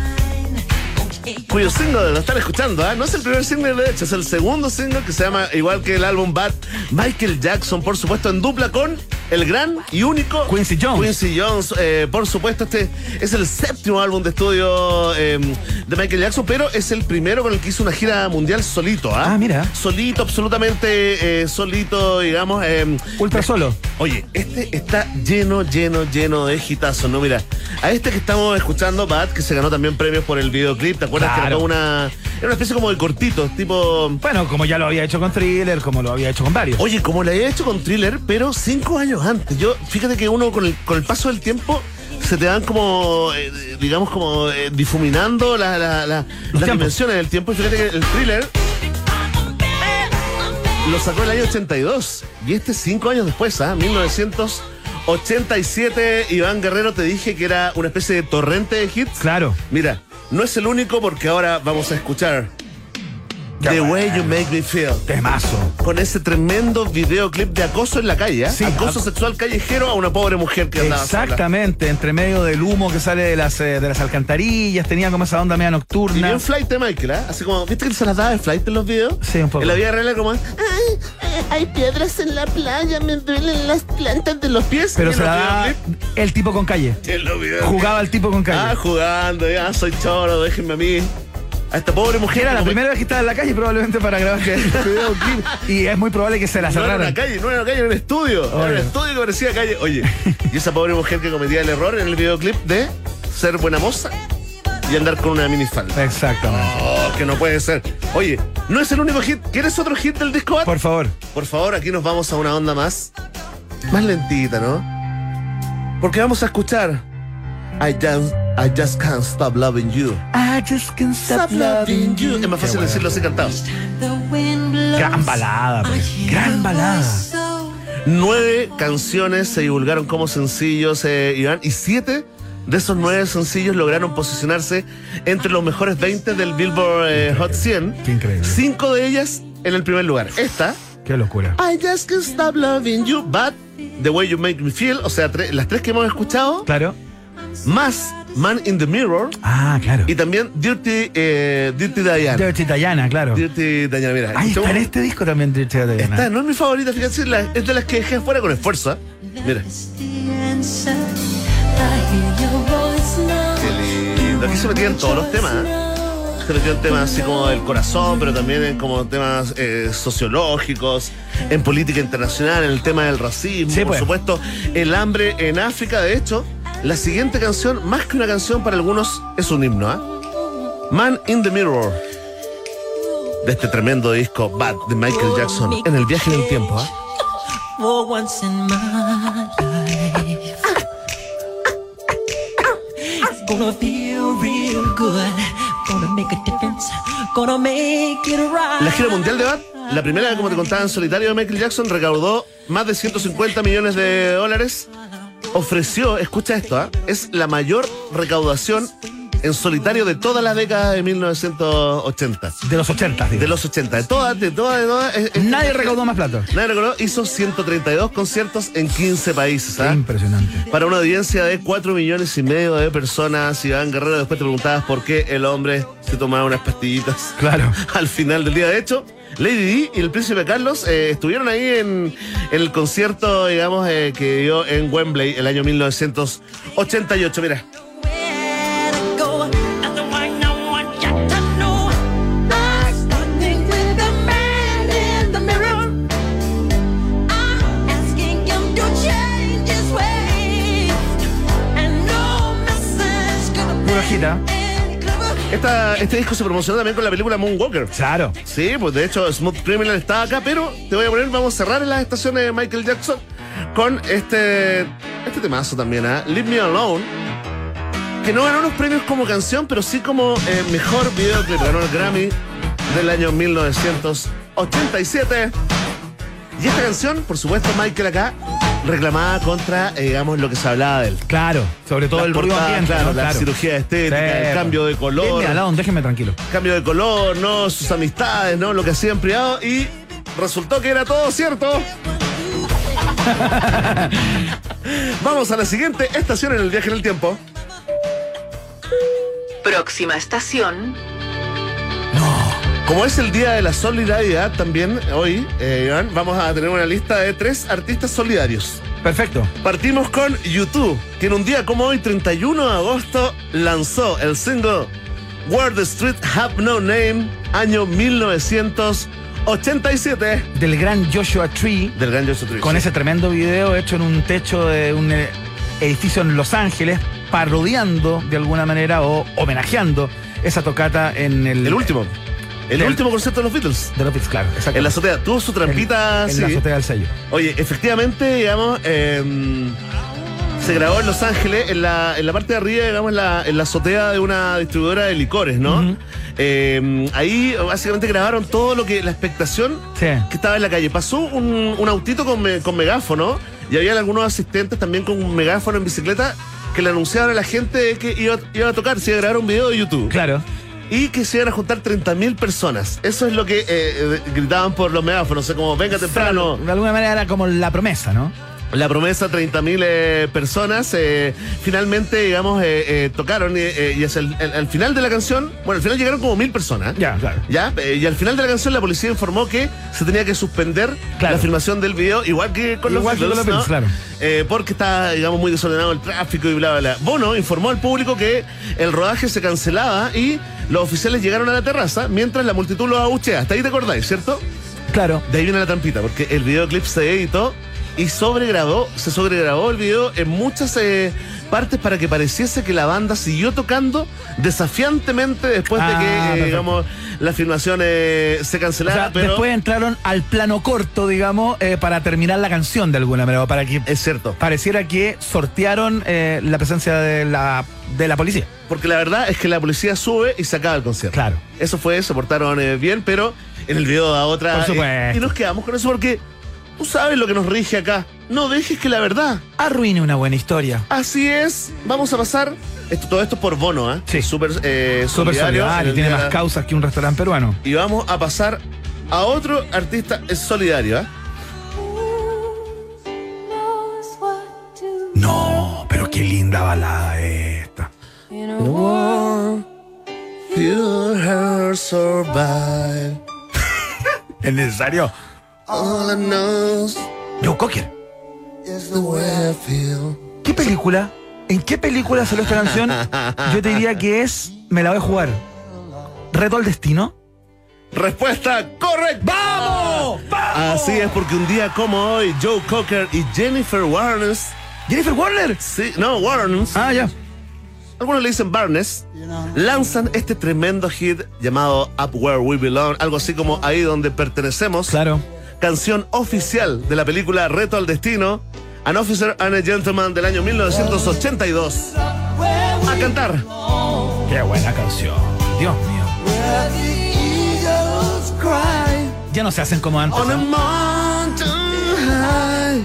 cuyo single lo están escuchando, ¿ah? no es el primer single de hecho, es el segundo single que se llama, igual que el álbum Bad, Michael Jackson, por supuesto, en dupla con el gran y único Quincy Jones. Quincy Jones, eh, por supuesto, este es el séptimo álbum de estudio eh, de Michael Jackson, pero es el primero con el que hizo una gira mundial solito, ¿ah? Ah, mira. Solito, absolutamente eh, solito, digamos. eh, Ultra solo. Oye, este está lleno, lleno, lleno de hitazos, ¿no? Mira, a este que estamos escuchando, Bad, que se ganó también premios por el videoclip, ¿te acuerdas que era Claro. toda una. Era una especie como de cortito, tipo. Bueno, como ya lo había hecho con Thriller, como lo había hecho con varios. Oye, como lo había hecho con Thriller, pero cinco años antes. Yo, fíjate que uno con el, con el paso del tiempo se te van como, eh, digamos, como eh, difuminando la- la- la- las dimensiones del tiempo. Fíjate que el Thriller lo sacó el año 82. Y este cinco años después, ¿ah? 1987, Iván Guerrero te dije que era una especie de torrente de hits. Claro. Mira, no es el único porque ahora vamos a escuchar The Way You Make Me Feel. Temazo. Con ese tremendo videoclip de acoso en la calle, ¿eh? Sí. acoso sexual callejero a una pobre mujer que andaba sola. Exactamente, entre medio del humo que sale de las, eh, de las alcantarillas, tenía como esa onda media Y nocturna. bien flight de Michael, ¿eh? Así como, ¿viste que se las daba de flight en los videos? Sí, un poco. En la vida real era como, ay, eh, hay piedras en la playa, me duelen las plantas de los pies. Pero Y se la da el tipo con calle. en los videoclips- Jugaba el tipo con Ah, calle. jugando, ya soy choro, déjenme a mí. A esta pobre mujer. Que era la como- primera vez que estaba en la calle probablemente para grabar este videoclip. Y es muy probable que se la No era cerraran. una calle, no era una calle, era un estudio. Era un Oye. estudio que parecía calle. Oye, y esa pobre mujer que cometía el error en el videoclip de ser buena moza y andar con una minifalda. Exactamente. Oh, que no puede ser. Oye, no es el único hit. ¿Quieres otro hit del disco? Por favor. Por favor, aquí nos vamos a una onda más. Más lentita, ¿no? Porque vamos a escuchar. I just, I just can't stop loving you. I just can't stop loving you. Es más fácil decirlo así cantado. Gran balada, pues. Gran balada. Nueve canciones se divulgaron como sencillos, eh, Iván, y siete de esos nueve sencillos lograron posicionarse entre los mejores 20 del Billboard eh, Hot 100. Qué increíble. Cinco de ellas en el primer lugar. Esta, Qué locura. I just can't stop loving you, but the way you make me feel, o sea, tre- las tres que hemos escuchado, Claro. Más Man in the Mirror Ah, claro. y también Dirty, eh, Dirty Diana. Dirty Diana, claro. Dirty Diana, mira. Ahí está en este disco también Dirty Diana. Esta no es mi favorita, fíjense, la- es de las que dejé fuera con esfuerzo. ¿eh? Mira. Qué lindo. Aquí se metían todos los temas. ¿eh? Se metían temas así como del corazón, pero también en como temas eh, sociológicos, en política internacional, en el tema del racismo, Sí, por pues. supuesto, el hambre en África. De hecho, la siguiente canción, más que una canción para algunos, es un himno. ¿ah? Man in the Mirror. De este tremendo disco Bad de Michael Jackson en el viaje del tiempo. For once in my life, it's gonna feel real good. Gonna make a difference. Gonna make it right. La gira mundial de Bad, la primera, como te contaba, en solitario de Michael Jackson, recaudó más de 150 millones de dólares. Ofreció, escucha esto, ¿ah? es la mayor recaudación en solitario de toda la década de 1980. De los 80, digo. De los 80, de todas, de todas, de todas. es- es- Nadie recaudó más plata. Nadie recaudó, hizo 132 conciertos en 15 países. ¿ah? Impresionante. Para una audiencia de 4 millones y medio de personas, Iván Guerrero, después te preguntabas por qué el hombre se tomaba unas pastillitas Claro. al final del día. De hecho, Lady Di y el príncipe Carlos eh, estuvieron ahí en, el concierto, digamos, eh, que dio en Wembley el año 1988. Mira. Esta, este disco se promocionó también con la película Moonwalker. Claro. Sí, pues de hecho Smooth Criminal estaba acá, pero te voy a poner, vamos a cerrar en las estaciones de Michael Jackson con este, este temazo también, ¿ah? Leave Me Alone, que no ganó los premios como canción, pero sí como eh, mejor videoclip, ganó el Grammy del año 1987. Y esta canción, por supuesto, Michael acá reclamaba contra, eh, digamos, lo que se hablaba de él. Claro. Sobre todo Las el ruido portadas, ambiente. claro, ¿no? la Claro. cirugía estética, Sí, el cambio de color Denme al lado, déjeme tranquilo. cambio de color, ¿no? Sus amistades, ¿no? Lo que hacía en privado y resultó que era todo cierto. Vamos a la siguiente estación en el viaje en el tiempo. Próxima estación, Como es el Día de la Solidaridad también hoy, eh, Iván, vamos a tener una lista de tres artistas solidarios. Perfecto. Partimos con YouTube, que en un día como hoy, 31 de agosto, lanzó el single Where the Street Have No Name, año 1987. Del gran Joshua Tree. Del gran Joshua Tree. Con sí. ese tremendo video hecho en un techo de un eh, edificio en Los Ángeles, parodiando de alguna manera o homenajeando esa tocata en el. El último. El último concierto de los Beatles. De los Beatles, claro. En la azotea. Tuvo su trampita En, en la azotea del sello. Oye, efectivamente, digamos, eh, se grabó en Los Ángeles, en la, en la parte de arriba, digamos, en la, en la azotea de una distribuidora de licores, ¿no? Eh, ahí básicamente grabaron todo lo que, la expectación Sí. que estaba en la calle. Pasó un, un autito con, me- con megáfono y había algunos asistentes también con un megáfono en bicicleta que le anunciaban a la gente que iba, iba a tocar, se iba a grabar un video de YouTube. Claro. Y que se iban a juntar 30.000 personas. Eso es lo que eh, eh, gritaban por los megáfonos, o sea, como venga temprano. De alguna manera era como la promesa, ¿no? La promesa, 30.000 eh, personas, eh, finalmente, digamos, eh, tocaron y hacia el, el- al final de la canción, bueno, al final llegaron como mil personas. Ya, claro. Ya, y al final de la canción la policía informó que se tenía que suspender Claro. la filmación del video, igual que con Igual que los los ¿no? Claro. Porque está, digamos, muy desordenado el tráfico y bla, bla, bla. Bono informó al público que el rodaje se cancelaba y los oficiales llegaron a la terraza mientras la multitud los abuchea. Hasta ahí te acordáis, ¿cierto? Claro. De ahí viene la trampita, porque el videoclip se editó y sobregrabó, se sobregrabó el video en muchas eh, partes para que pareciese que la banda siguió tocando desafiantemente después de Ah, que, eh, perfecto. digamos, la filmación eh, se O cancelara. sea, pero después entraron al plano corto, digamos, eh, para terminar la canción de alguna manera, para que es cierto. pareciera que sortearon eh, la presencia de la, de la policía. Porque la verdad es que la policía sube y se acaba el concierto. Claro. Eso fue, se portaron eh, bien, pero en el video da otra. Por eh, supuesto. y nos quedamos con eso porque tú sabes lo que nos rige acá. No dejes que la verdad Arruine una buena historia. Así es, vamos a pasar. Esto, todo esto por bono, ¿eh? Sí. Súper eh, Súper solidario. tiene más causas que un restaurante peruano. Y vamos a pasar a otro artista solidario, ¿eh? No, pero qué linda balada esta. ¿Es necesario? All I know Joe Cocker. is the way I feel. ¿Qué película? ¿En qué película salió esta canción? Yo te diría que es. Me la voy a jugar. ¿Reto al destino? Respuesta correcta. ¡Vamos! ¡Vamos! Así es, porque un día como hoy, Joe Cocker y Jennifer Warnes. ¿Jennifer Warner? Sí, no, Warnes. Ah, ya. Algunos le dicen Barnes, lanzan este tremendo hit llamado Up Where We Belong, algo así como Ahí donde pertenecemos. Claro. Canción oficial de la película Reto al Destino, An Officer and a Gentleman del año 1982. A cantar. Qué buena canción. Dios mío. Ya no se hacen como antes. On a mountain high,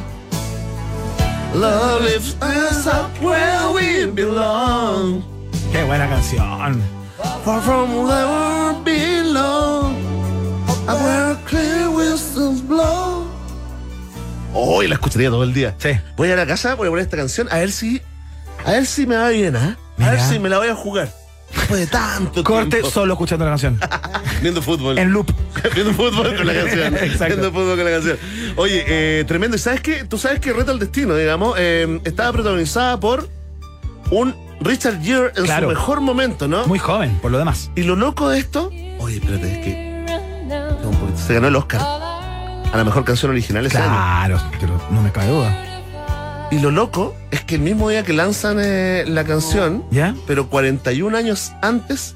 love us up where we belong. Qué buena canción. Far from where we belong, Hoy la escucharía todo el día. Sí. Voy a la casa, voy a poner esta canción, a ver si, a ver si me va bien, ¿ah? A ver si me la voy a jugar. Después de tanto Corte tiempo. solo escuchando la canción. Viendo fútbol. En loop. Viendo fútbol con la canción. Exacto. Viendo fútbol con la canción. Oye, eh, tremendo. ¿Y sabes qué? Tú sabes que Reto al Destino, digamos, eh, estaba protagonizada por un Richard Gere en Claro. su mejor momento, ¿no? Muy joven, por lo demás. Y lo loco de esto. Oye, espérate, es que. Se ganó el Oscar a la mejor canción original ese año. Claro, pero no me cabe duda. Y lo loco es que el mismo día que lanzan eh, la canción, ¿Ya? pero 41 años antes,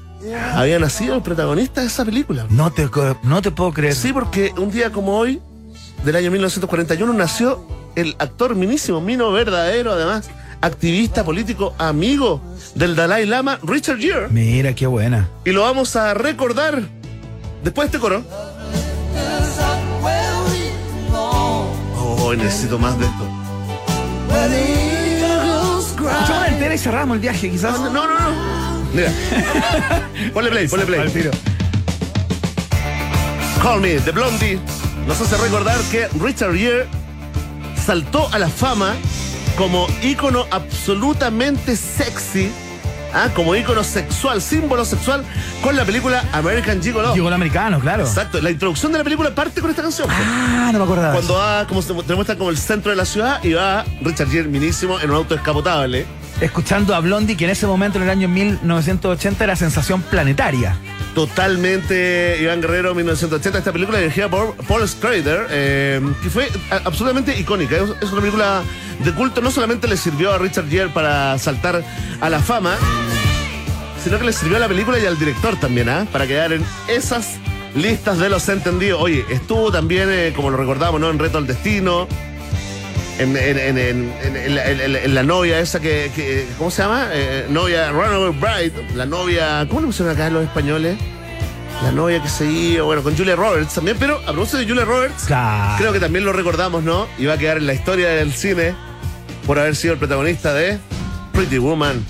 había nacido el protagonista de esa película. No te, no te puedo creer. Sí, porque un día como hoy, del año 1941, nació el actor minísimo, Mino verdadero, además, activista político, amigo del Dalai Lama, Richard Gere. Mira, qué buena. Y lo vamos a recordar después de este coro. Oh, necesito más de esto. Escuchamos entera y cerramos el viaje, quizás. No, no, no. Mira. ponle play, ponle play. Al tiro. Call Me, de Blondie, nos hace recordar que Richard Gere saltó a la fama como ícono absolutamente sexy ah, como ícono sexual, símbolo sexual, con la película American Gigolo. Gigolo americano, claro. Exacto, la introducción de la película parte con esta canción. Ah, no me acordaba. Cuando va, como se te muestra como el centro de la ciudad y va Richard Gere minísimo en un auto escapotable. Escuchando a Blondie, que en ese momento, en el año 1980, era sensación planetaria. Totalmente Iván Guerrero 1980, esta película dirigida por Paul Schrader, eh, que fue a- absolutamente icónica. Es, es una película de culto, no solamente le sirvió a Richard Gere para saltar a la fama, sino que le sirvió a la película y al director también, ¿ah? Para quedar en esas listas de los entendidos. Oye, estuvo también, eh, como lo recordamos, ¿no? En Reto al Destino. En, en- en- la, en- la novia esa que, que- ¿cómo se llama? Eh, novia Runaway Bride, la novia, ¿cómo le pusieron acá los españoles? La novia que seguía, bueno, con Julia Roberts también, pero a propósito de Julia Roberts, Claro. creo que también lo recordamos, ¿no? Y va a quedar en la historia del cine por haber sido el protagonista de Pretty Woman.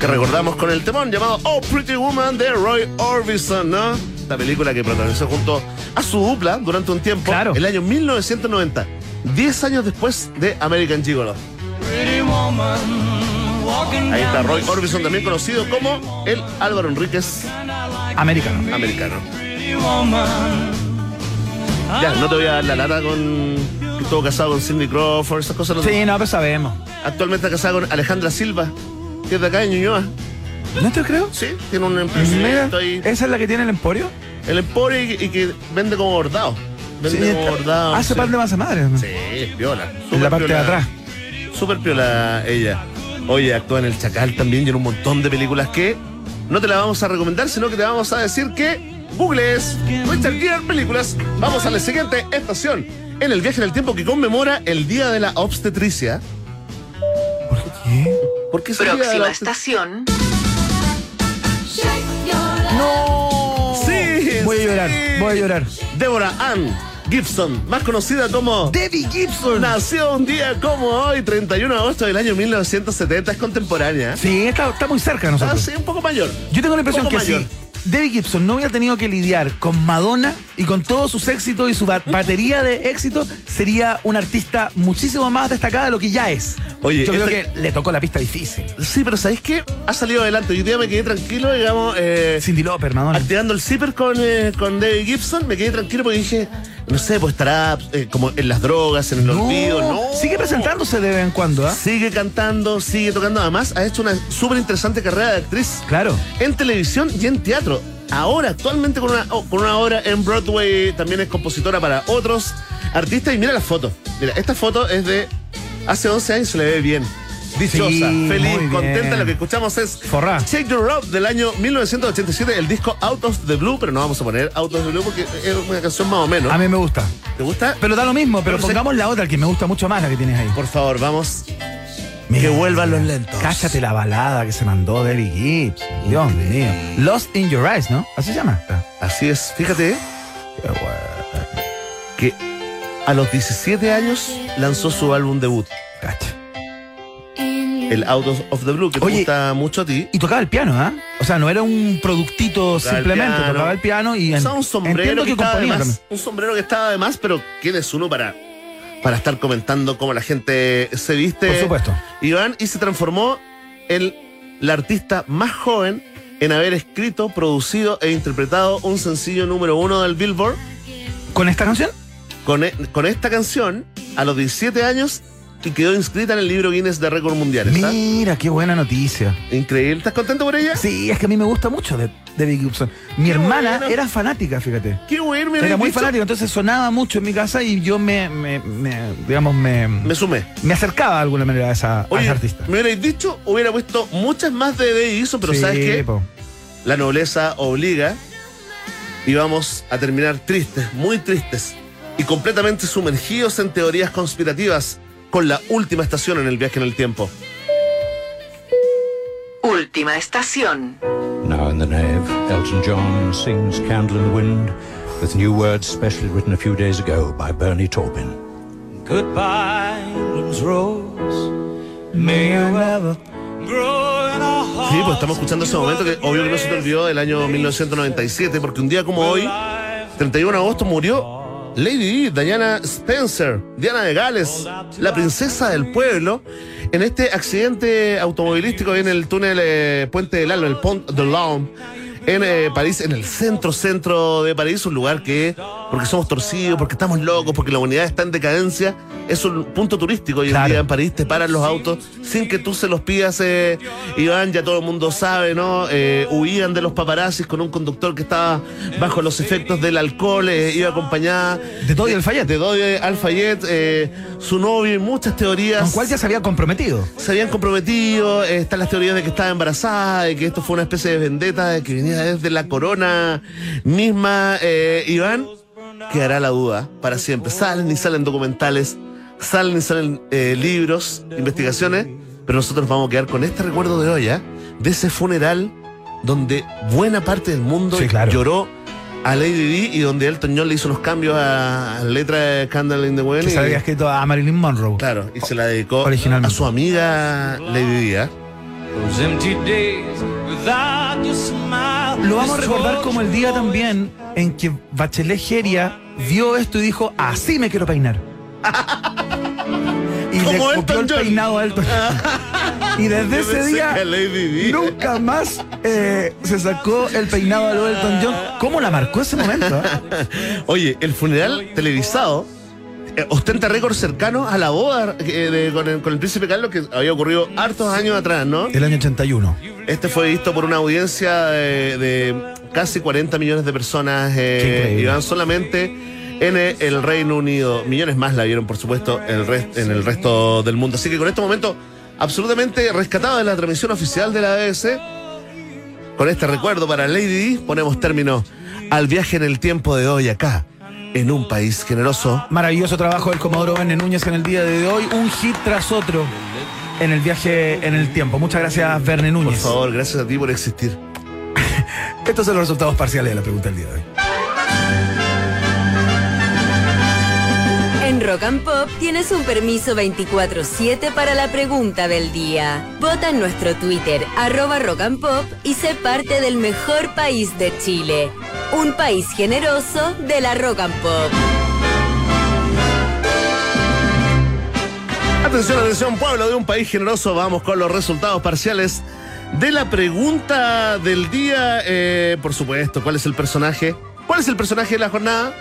Que recordamos con el temón llamado Oh Pretty Woman de Roy Orbison, ¿no? Esta película que protagonizó junto a su dupla durante un tiempo, Claro. el año 1990, 10 años después de American Gigolo. Ahí está Roy Orbison, también conocido como el Álvaro Enríquez Americano. americano. Ya, no te voy a dar la lata con que estuvo casado con Cindy Crawford, esas cosas. No te- Sí, no, pues sabemos. Actualmente está casado con Alejandra Silva, que es de acá de Ñuñoa. ¿No te creo? Sí, tiene un emprendimiento ahí. ¿Esa es la que tiene el emporio? El emporio y, y que vende como bordado. Vende Sí, como bordado. Hace sí. pan de masa madre. Sí, piola. En la parte de piola. atrás. Súper piola ella. Oye, actúa en El Chacal también y en un montón de películas que no te la vamos a recomendar, sino que te vamos a decir que Google es Richard Gere Películas. Vamos a la siguiente estación en el viaje en el tiempo que conmemora el Día de la Obstetricia. ¿Por qué? ¿Por qué es el Día de la Próxima estación. ¡No! Sí, Voy a sí. llorar, voy a llorar. Débora Ann Gibson, más conocida como Debbie Gibson. Nació un día como hoy, 31 de agosto del año 1970, es contemporánea. Sí, está, está muy cerca de Ah, nosotros. sí, un poco mayor. Yo tengo la impresión que mayor. si Debbie Gibson no hubiera tenido que lidiar con Madonna y con todos sus éxitos y su ba- batería de éxito, sería una artista muchísimo más destacada de lo que ya es. Oye, Yo creo que le tocó la pista difícil. Sí, pero ¿sabéis qué? Ha salido adelante. Yo día me quedé tranquilo, digamos, eh, Cindy Lauper, Madonna. activando el zipper con, eh, con David Gibson. Me quedé tranquilo porque dije, no sé, pues estará eh, como en las drogas, en el olvido. No. Sigue presentándose de vez en cuando, ¿ah? Sigue cantando, sigue tocando. Además, ha hecho una súper interesante carrera de actriz Claro. en televisión y en teatro. Ahora, actualmente con una, oh, con una obra en Broadway, también es compositora para otros artistas. Y mira la foto. Mira, esta foto es de hace 11 años, se le ve bien. Dichosa, Sí, feliz, contenta. bien. Lo que escuchamos es Forrá. Shake Your del año 1987, el disco Out of the Blue, pero no vamos a poner Out of the Blue porque es una canción más o menos. A mí me gusta. ¿Te gusta? Pero da lo mismo, pero Pero se- pongamos la otra, que me gusta mucho más la que tienes ahí. Por favor, vamos. Mira, que vuelvan los lentos. Cállate la balada que se mandó Debbie Gibson. Dios mío. Lost in Your Eyes, ¿no? Así se llama. Así es, fíjate que a los 17 años lanzó su álbum debut, Cacha. El Out of- the Blue, que te Oye, gusta mucho a ti. Y tocaba el piano, ¿ah? O sea, no era un productito Tocaba simplemente, tocaba el piano y en- un sombrero que, que estaba de más. Un sombrero que estaba de más, pero ¿quién es uno para, para estar comentando cómo la gente se viste? Por supuesto. Iván, y se transformó en la artista más joven en haber escrito, producido e interpretado un sencillo número uno del Billboard ¿Con esta canción? con, e- con esta canción a los 17 años y quedó inscrita en el libro Guinness de Récord Mundial. ¿está? Mira, qué buena noticia. Increíble. ¿Estás contento por ella? Sí, es que a mí me gusta mucho de Debbie Gibson. Mi Qué hermana era fanática, fíjate. Qué bueno, Era muy dicho. fanática, entonces sonaba mucho en mi casa y yo me, me- me- digamos, me, Me sumé. me acercaba de alguna manera a esa, a esa artista. me hubierais dicho, hubiera puesto muchas más de Debbie Gibson, pero Sí, ¿sabes qué? po. La nobleza obliga y vamos a terminar tristes, muy tristes y completamente sumergidos en teorías conspirativas con la última estación en el viaje en el tiempo. Última estación. Now in the nave, Elton John sings Candle in the Wind with new words specially written a few days ago by Bernie Taupin. Goodbye, England's rose. May you ever grow in our hearts. Sí, pues estamos escuchando ese momento que obvio que no se te olvidó del año 1997, porque un día como hoy, 31 de agosto, murió Lady Di, Diana Spencer, Diana de Gales, la princesa del pueblo, en este accidente automovilístico en el túnel eh, Puente del Alba, el Pont de l'Homme, en eh, París, en el centro, centro de París, un lugar que, porque somos torcidos, porque estamos locos, porque la humanidad está en decadencia, es un punto turístico hoy en día en París, te paran los autos sin que tú se los pidas, eh, Iván, ya todo el mundo sabe, ¿no? Eh, huían de los paparazzis con un conductor que estaba bajo los efectos del alcohol, eh, iba acompañada De Dodi Alfayet. de Dodi Alfayet, eh, su novio y muchas teorías Con cuál ya se había comprometido. se habían comprometido, están las teorías de que estaba embarazada, de que esto fue una especie de vendetta, de que venía desde la corona misma. Eh, Iván, quedará la duda para siempre. Salen y salen documentales, salen y salen eh, libros, investigaciones, pero nosotros vamos a quedar con este recuerdo de hoy, ¿ah? de ese funeral donde buena parte del mundo Sí, claro. lloró a Lady Di y donde Elton John le hizo unos cambios a, a la letra de Candle in the Wind. Que se había escrito a Marilyn Monroe. Claro, y se la dedicó Originalmente. a su amiga Lady Di. ¿ah? Those empty days without your smile. Lo vamos a recordar como el día también en que Bachelet Geria vio esto y dijo, así me quiero peinar. y le copió Elton el John. peinado a Elton. y desde ese día nunca más eh, se sacó el peinado a Elton John. ¿Cómo la marcó ese momento? eh? Oye, el funeral televisado eh, ostenta récords cercanos a la boda eh, de- con, el, con el príncipe Carlos que había ocurrido hartos años atrás, ¿no? El año 81. Este fue visto por una audiencia de, de casi 40 millones de personas, eh, increíble. Iván, solamente en el Reino Unido. Millones más la vieron, por supuesto, en el, res- en el resto del mundo. Así que con este momento absolutamente rescatado de la transmisión oficial de la BBC, con este recuerdo para Lady Di, ponemos término al viaje en el tiempo de hoy acá, en un país generoso. Maravilloso trabajo del Comodoro Bene Núñez en el día de hoy. Un hit tras otro en el viaje en el tiempo. Muchas gracias, Verne Por Núñez. favor, gracias a ti por existir. Estos son los resultados parciales de la pregunta del día de hoy. Rock and Pop tienes un permiso 24-7 para la pregunta del día. Vota en nuestro Twitter, arroba Rock and Pop, y sé parte del mejor país de Chile. Un país generoso de la Rock and Pop. Atención, atención, pueblo de un país generoso. Vamos con los resultados parciales de la pregunta del día. Eh, por supuesto, ¿cuál es el personaje? ¿Cuál es el personaje de la jornada?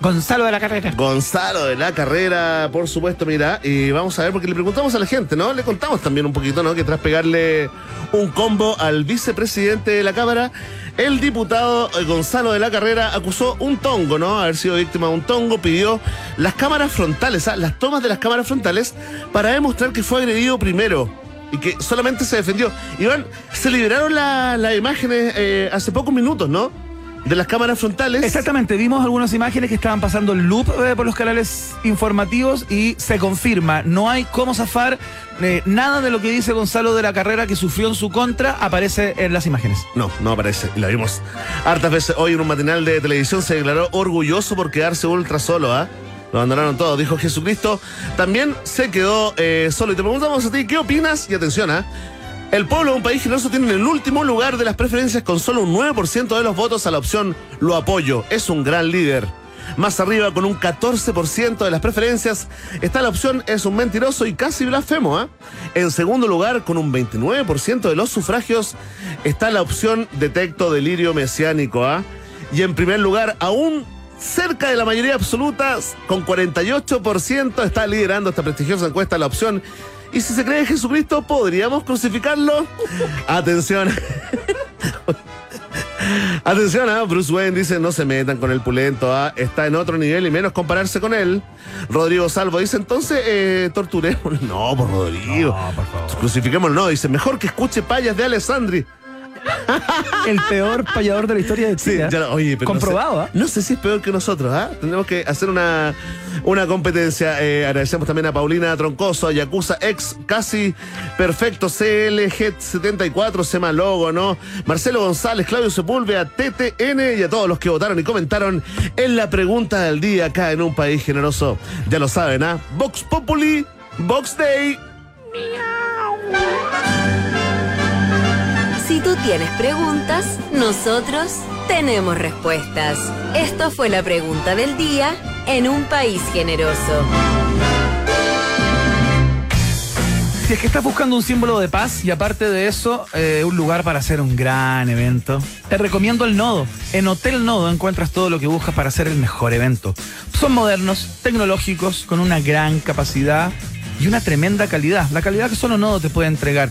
Gonzalo de la Carrera. Gonzalo de la carrera, por supuesto, mira, y vamos a ver, porque le preguntamos a la gente, ¿no? Le contamos también un poquito, ¿no? Que tras pegarle un combo al vicepresidente de la Cámara, el diputado eh, Gonzalo de la Carrera acusó un tongo, ¿no? Haber sido víctima de un tongo, pidió las cámaras frontales, ¿ah? las tomas de las cámaras frontales, para demostrar que fue agredido primero. Y que solamente se defendió. Iván, se liberaron la- las imágenes eh, hace pocos minutos, ¿no? De las cámaras frontales. Exactamente, vimos algunas imágenes que estaban pasando el loop eh, por los canales informativos y se confirma, no hay cómo zafar, eh, nada de lo que dice Gonzalo de la carrera que sufrió en su contra aparece en las imágenes. No, no aparece. Y la vimos hartas veces. Hoy en un matinal de televisión se declaró orgulloso por quedarse ultra solo, ¿ah? Lo abandonaron todos, dijo Jesucristo. También se quedó eh, solo. Y te preguntamos a ti, ¿qué opinas? Y atención, ¿ah? El pueblo de un país generoso tiene en el último lugar de las preferencias con solo un 9% de los votos a la opción lo apoyo. Es un gran líder. Más arriba, con un 14% de las preferencias, está la opción es un mentiroso y casi blasfemo. ¿ah? En segundo lugar, con un 29% de los sufragios, está la opción detecto delirio mesiánico. ¿ah? Y en primer lugar, aún cerca de la mayoría absoluta, con 48%, está liderando esta prestigiosa encuesta la opción. Y si se cree en Jesucristo, ¿podríamos crucificarlo? Atención. Atención, ¿ah? Bruce Wayne dice no se metan con el pulento, ¿ah? está en otro nivel y menos compararse con él. Rodrigo Salvo dice entonces eh, torturemos. No, por Rodrigo. No, por favor. Crucifiquémoslo, no. Dice mejor que escuche payas de Alessandri. El peor payador de la historia de Sí, Chile. ¿eh? ya lo- oye, pero Comprobado, no ¿ah? sé, no sé si es peor que nosotros, ¿ah? Tendremos que hacer una, una competencia. Eh, agradecemos también a Paulina Troncoso, a Yakuza Ex, casi perfecto, CLG74, Sema Logo, ¿no? Marcelo González, Claudio Sepúlveda, TTN y a todos los que votaron y comentaron en la pregunta del día acá en un país generoso. Ya lo saben, ¿ah? Vox Populi, Vox Day. Tú tienes preguntas, nosotros tenemos respuestas. Esto fue la pregunta del día en un país generoso. Si es que estás buscando un símbolo de paz y aparte de eso, eh, un lugar para hacer un gran evento, te recomiendo el Nodo. En Hotel Nodo encuentras todo lo que buscas para hacer el mejor evento. Son modernos, tecnológicos, con una gran capacidad y una tremenda calidad. La calidad que solo Nodo te puede entregar.